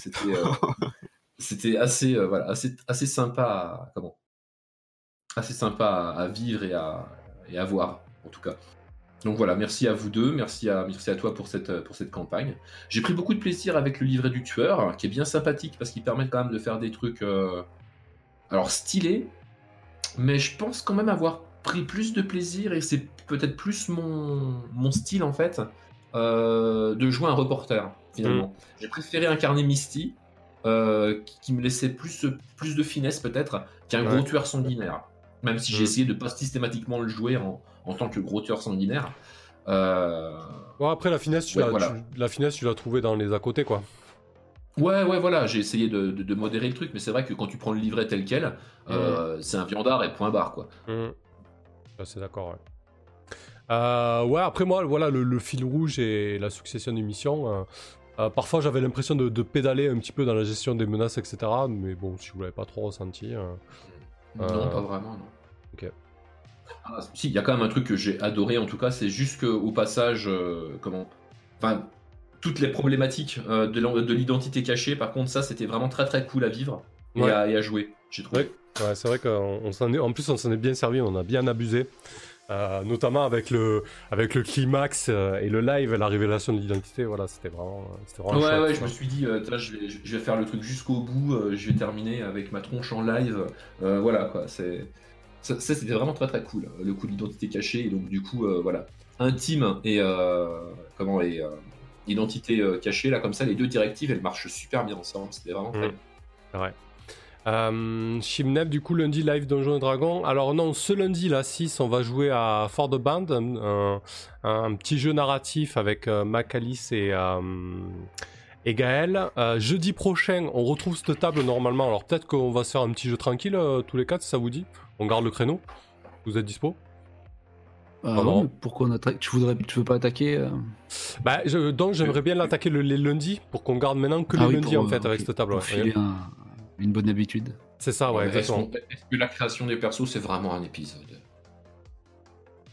C'était euh, assez, euh, voilà, assez, assez sympa, à, comment Assez sympa à, à vivre et à, et à voir, en tout cas. Donc voilà, merci à vous deux, merci à, merci à toi pour cette, pour cette campagne. J'ai pris beaucoup de plaisir avec le livret du tueur, qui est bien sympathique parce qu'il permet quand même de faire des trucs, euh, alors stylés, mais je pense quand même avoir pris plus de plaisir et c'est peut-être plus mon, mon style en fait euh, de jouer un reporter finalement. J'ai préféré incarner Misty, euh, qui, me laissait plus, plus de finesse peut-être qu'un Ouais. gros tueur sanguinaire. Même si j'ai Mm. essayé de pas systématiquement le jouer en, en tant que gros tueur sanguinaire. Euh, Bon, après, la finesse, tu Ouais, l'as voilà. la trouvée dans les à côté, quoi. Ouais, ouais, voilà, j'ai essayé de, de- de modérer le truc, mais c'est vrai que quand tu prends le livret tel quel, euh, c'est un viandard et point barre, quoi. Suis assez d'accord, ouais. Euh, ouais, après moi, voilà, le, le fil rouge et la succession d'émissions. euh, parfois, j'avais l'impression de, de pédaler un petit peu dans la gestion des menaces, etc. Mais bon, si vous l'avez pas trop ressenti. Non, pas vraiment, non. ok. Ah, si, il y a quand même un truc que j'ai adoré, en tout cas, c'est juste qu'au passage, euh, comment. Enfin, toutes les problématiques euh, de l'identité cachée, par contre, ça, c'était vraiment très très cool à vivre et, Ouais. à, et à jouer, j'ai trouvé. Ouais, c'est vrai qu'en en plus, on s'en est bien servi, on a bien abusé. Euh, notamment avec le, avec le climax euh, et le live, la révélation de l'identité, voilà, c'était vraiment, vraiment Ouais, chouette, ouais, je me suis dit, euh, je, vais, je vais faire le truc jusqu'au bout, je vais terminer avec ma tronche en live. voilà, quoi, c'est. Ça, ça, c'était vraiment très très cool, le coup de l'identité cachée, et donc du coup, euh, voilà, intime et. euh, comment et. euh, identité cachée, là, comme ça, les deux directives, elles marchent super bien ensemble, c'était vraiment très Mm. Ouais. Euh, du coup, lundi live Donjons et Dragons. Alors, non, ce lundi, là, 6, on va jouer à Fort de Band, un, un- un petit jeu narratif avec euh, Macalis et, euh, et Gaël. Jeudi prochain, on retrouve cette table normalement. Alors, peut-être qu'on va se faire un petit jeu tranquille, tous les quatre, si ça vous dit? On garde le créneau. Vous êtes dispo Ah, ouais, mais pourquoi on attaque Tu voudrais, tu veux pas attaquer euh bah, je- Donc, j'aimerais bien l'attaquer le, les lundis pour qu'on garde maintenant que les Ah oui, lundis, pour, en fait, euh, avec ok, cette table. pour ouais. filer un- une bonne habitude. C'est ça, ouais, exactement. est-ce que la création des persos, c'est vraiment un épisode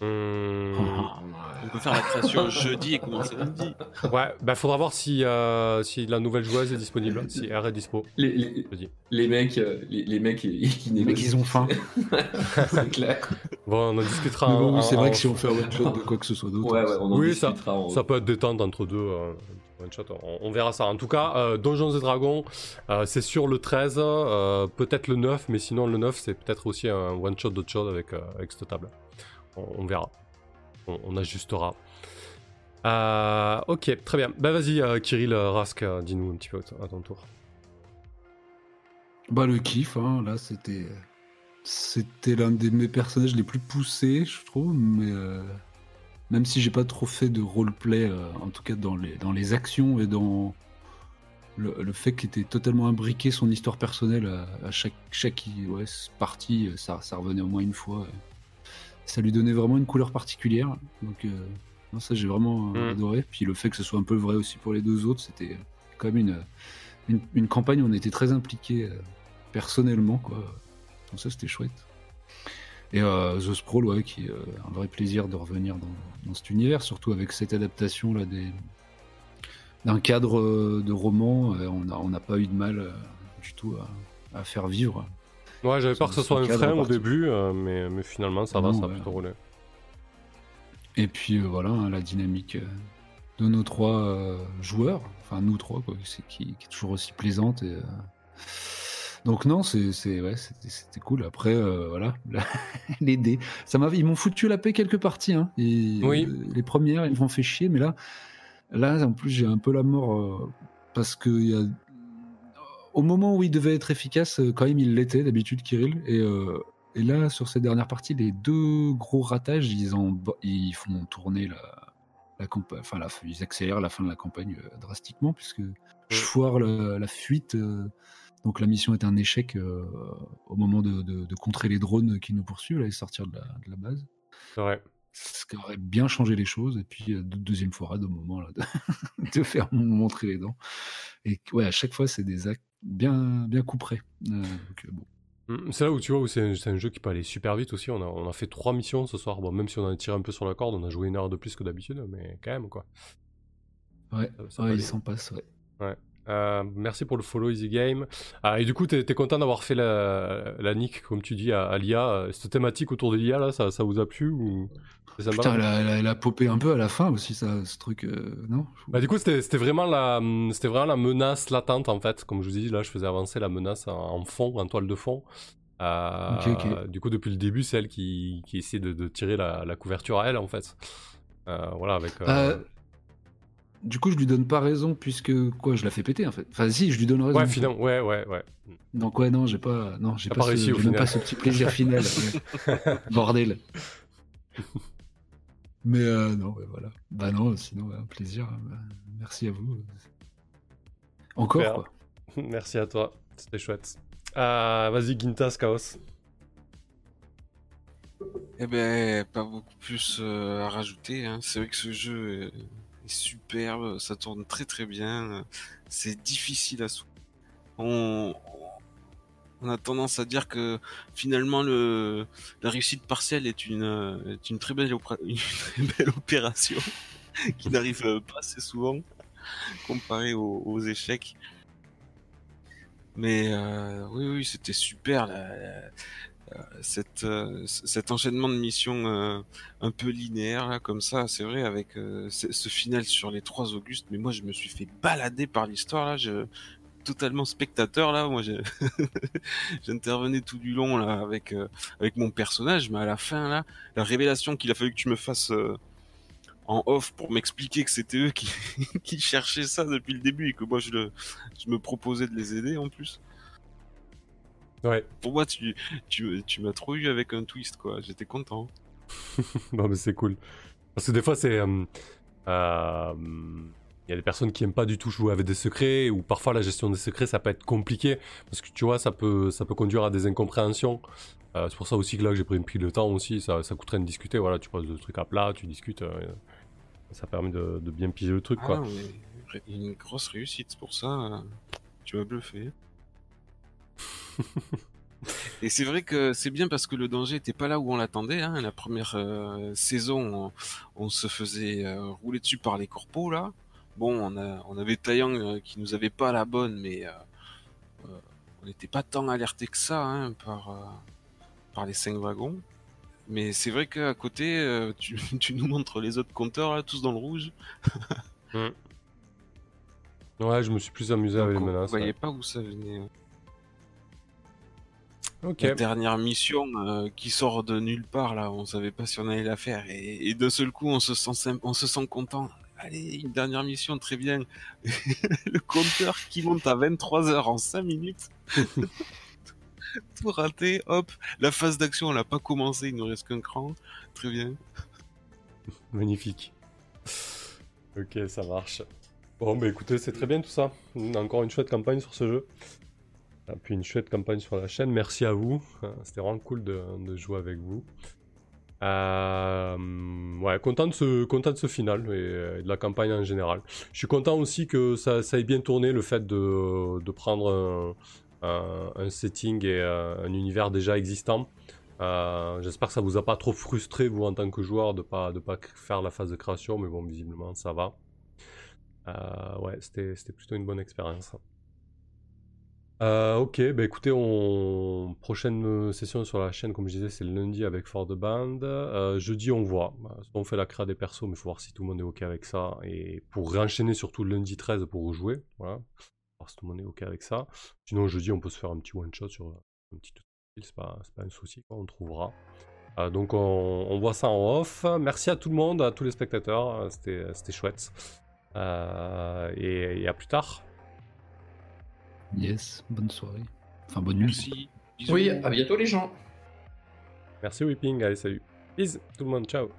Hum, On peut faire la création jeudi et commencer lundi. Ouais, bah faudra voir si, euh, si la nouvelle joueuse est disponible, si R est dispo. les, les, les mecs, euh, les, les mecs mecs, ils ont faim. c'est clair. Bon, on en discutera. Mais bon, c'est en- vrai que si on fait un one shot de quoi que ce soit d'autre. Ouais, ouais, on en Oui, ça- en- Ça peut être détente entre deux. euh, one shot, on, on verra ça. En tout cas, euh, Donjons et Dragons, euh, c'est sur le 13, euh, peut-être le 9, mais sinon le 9, c'est peut-être aussi un one shot d'autre chose avec, euh, avec cette table. On, verra. On, ajustera. Euh, ok, très bien. Bah vas-y, euh, Kirill euh, Rask, dis-nous un petit peu à ton tour. Bah le kiff, hein, là c'était c'était l'un de mes personnages les plus poussés, je trouve, mais même si j'ai pas trop fait de roleplay, en tout cas dans les actions et dans le, fait qu'il était totalement imbriqué son histoire personnelle à, chaque chaque ouais, partie, ça, revenait au moins une fois. Ça lui donnait vraiment une couleur particulière, donc euh, non, ça j'ai vraiment euh, Mm. adoré. Puis le fait que ce soit un peu vrai aussi pour les deux autres, c'était quand même une une, une campagne où on était très impliqués euh, personnellement, quoi. Donc ça, c'était chouette. Et euh, The Sprawl, ouais, qui est euh, un vrai plaisir de revenir dans, dans cet univers, surtout avec cette adaptation là des d'un cadre euh, de roman. euh, on n'a on pas eu de mal euh, du tout à, à faire vivre. Ouais, j'avais peur que ce soit un frein au début, euh, mais, mais finalement ça va, Non, ça a ouais. plutôt roulé. Et puis euh, voilà, hein, la dynamique euh, de nos trois joueurs, enfin nous trois, quoi, qui, qui est toujours aussi plaisante. Et, Donc non, ouais, c'était cool. Après, euh, voilà, les dés, ça ils m'ont foutu la paix quelques parties. Hein. Et, Oui. euh, les premières, ils m'ont fait chier, mais là, là, en plus, j'ai un peu la mort euh, parce que il y a, au moment où il devait être efficace, euh, quand même, il l'était d'habitude, Kirill. Et, euh, et là, sur ces dernières parties, les deux gros ratages, ils, en, ils font tourner la, la campagne, enfin, la, ils accélèrent la fin de la campagne euh, drastiquement, puisque je foire la, la fuite. euh, donc la mission est un échec au moment de, de- de contrer les drones qui nous poursuivent là, et sortir de la, de la base. C'est vrai. Ce qui aurait bien changé les choses. Et puis, euh, de- deuxième fois, au moment là, de, de faire montrer les dents. Et ouais, à chaque fois, c'est des actes bien, bien couperés. Euh, donc, euh, bon. Mm, C'est là où tu vois où c'est c'est un jeu qui peut aller super vite aussi. On a, on a fait trois missions ce soir. Bon, même si on a tiré un peu sur la corde, on a joué une heure de plus que d'habitude, mais quand même quoi. Ouais, Ça- ça peut ouais, aller. il s'en passe. Ouais. Euh, merci pour le follow Easy Game. Ah, et du coup, t'es es content d'avoir fait la, la nick, comme tu dis, à, à l'IA. Cette thématique autour de l'IA, là, ça, ça vous a plu ou Putain, elle a, elle a- elle a popé un peu à la fin aussi, ça, ce truc, euh, non? Bah, du coup, c'était vraiment, la, vraiment la menace latente, en fait. Comme je vous ai dit, là, je faisais avancer la menace en, en fond, en toile de fond. Euh. Du coup, depuis le début, c'est elle qui, qui essaie de, de tirer la, la couverture à elle, en fait. Euh, voilà, avec... Du coup, je lui donne pas raison, puisque, quoi, je la fais péter, en fait. Enfin, si, je lui donne raison. Ouais, finalement, ouais, ouais, ouais. Donc, ouais, non, j'ai pas, non, j'ai pas, pas ce, réussi au final. pas ce petit plaisir final. ouais. Bordel. Mais euh, non, ouais, voilà. Bah non, sinon, ouais, un plaisir. hein. Bah, merci à vous. Encore, Super. quoi. Merci à toi, c'était chouette. Euh, Vas-y, Gintas, Chaos. Eh ben, pas beaucoup plus euh, à rajouter. Hein. C'est vrai que ce jeu superbe, ça tourne très très bien. C'est difficile à sou. On, a tendance à dire que finalement le la réussite partielle est une est une très belle opération qui n'arrive pas assez souvent comparé aux, échecs. Mais euh, oui oui c'était super cette, euh, cet enchaînement de missions euh, un peu linéaire là comme ça c'est vrai avec euh, ce final sur les trois Augustes mais moi je me suis fait balader par l'histoire là je totalement spectateur là moi j'intervenais tout du long là avec avec mon personnage mais à la fin là la révélation qu'il a fallu que tu me fasses en off pour m'expliquer que c'était eux qui, qui cherchaient ça depuis le début et que moi je, le, je me proposais de les aider en plus Ouais, pour moi tu, tu, tu m'as trop eu avec un twist quoi j'étais content non, mais c'est cool. Parce que des fois, c'est. euh, euh, Il y a des personnes qui aiment pas du tout jouer avec des secrets, ou parfois la gestion des secrets, ça peut être compliqué, parce que tu vois, ça peut, ça peut conduire à des incompréhensions. Euh, c'est pour ça aussi que là, j'ai pris, pris le temps aussi, ça, ça coûte rien de discuter, voilà, tu poses le truc à plat, tu discutes, euh, ça permet de, de bien piger le truc, Ah quoi. non, mais ré- une grosse réussite, pour ça, euh, tu m'as bluffé. Et c'est vrai que c'est bien parce que le danger était pas là où on l'attendait. Hein. La première euh, saison, on, on se faisait euh, rouler dessus par les corpos là. Bon, on, a, on avait Taeyang euh, qui nous avait pas la bonne, mais euh, on n'était pas tant alerté que ça hein, par par les cinq wagons. Mais c'est vrai qu'à côté, tu, tu nous montres les autres compteurs là, tous dans le rouge. Ouais, je me suis plus amusé Donc, avec les on menaces. voyait ouais. pas où ça venait. Ok. La dernière mission euh, qui sort de nulle part là, on savait pas si on allait la faire et, et d'un seul coup on se sent on se sent content. Allez, une dernière mission, très bien. le compteur qui monte à 23 heures en 5 minutes. Tout raté, hop. La phase d'action, elle a pas commencé, il nous reste qu'un cran. Très bien. Magnifique. Ok, ça marche. Bon, bah écoutez, c'est très bien tout ça. On a encore une chouette campagne sur ce jeu. Et puis une chouette campagne sur la chaîne. Merci à vous. Euh, C'était vraiment cool de, jouer avec vous. Euh, ouais, content de, ce, content de ce final et, euh, de la campagne en général. Je suis content aussi que ça, ça ait bien tourné, le fait de, de prendre un, setting et un univers déjà existant. J'espère que ça vous a pas trop frustré, vous, en tant que joueur, de pas, de pas faire la phase de création, mais bon, visiblement, ça va. Euh, ouais, c'était plutôt une bonne expérience. Euh, ok, bah écoutez, on... prochaine session sur la chaîne, comme je disais, c'est le lundi avec For the Band. Euh, jeudi, on voit. Bah, On fait la créa des persos, mais il faut voir si tout le monde est ok avec ça. Et pour réenchaîner surtout le lundi 13 pour rejouer, voilà. Voir si tout le monde est ok avec ça. Sinon, jeudi, on peut se faire un petit one-shot sur un petit c'est pas, pas un souci, quoi, on trouvera. Euh, donc on, voit ça en off. Merci à tout le monde, à tous les spectateurs, euh, c'était chouette. Euh, et, et à plus tard. Yes, bonne soirée. Enfin, bonne nuit. Merci. Bisous. Oui, à bientôt les gens. Merci Whipping, allez salut. Peace, tout le monde, ciao.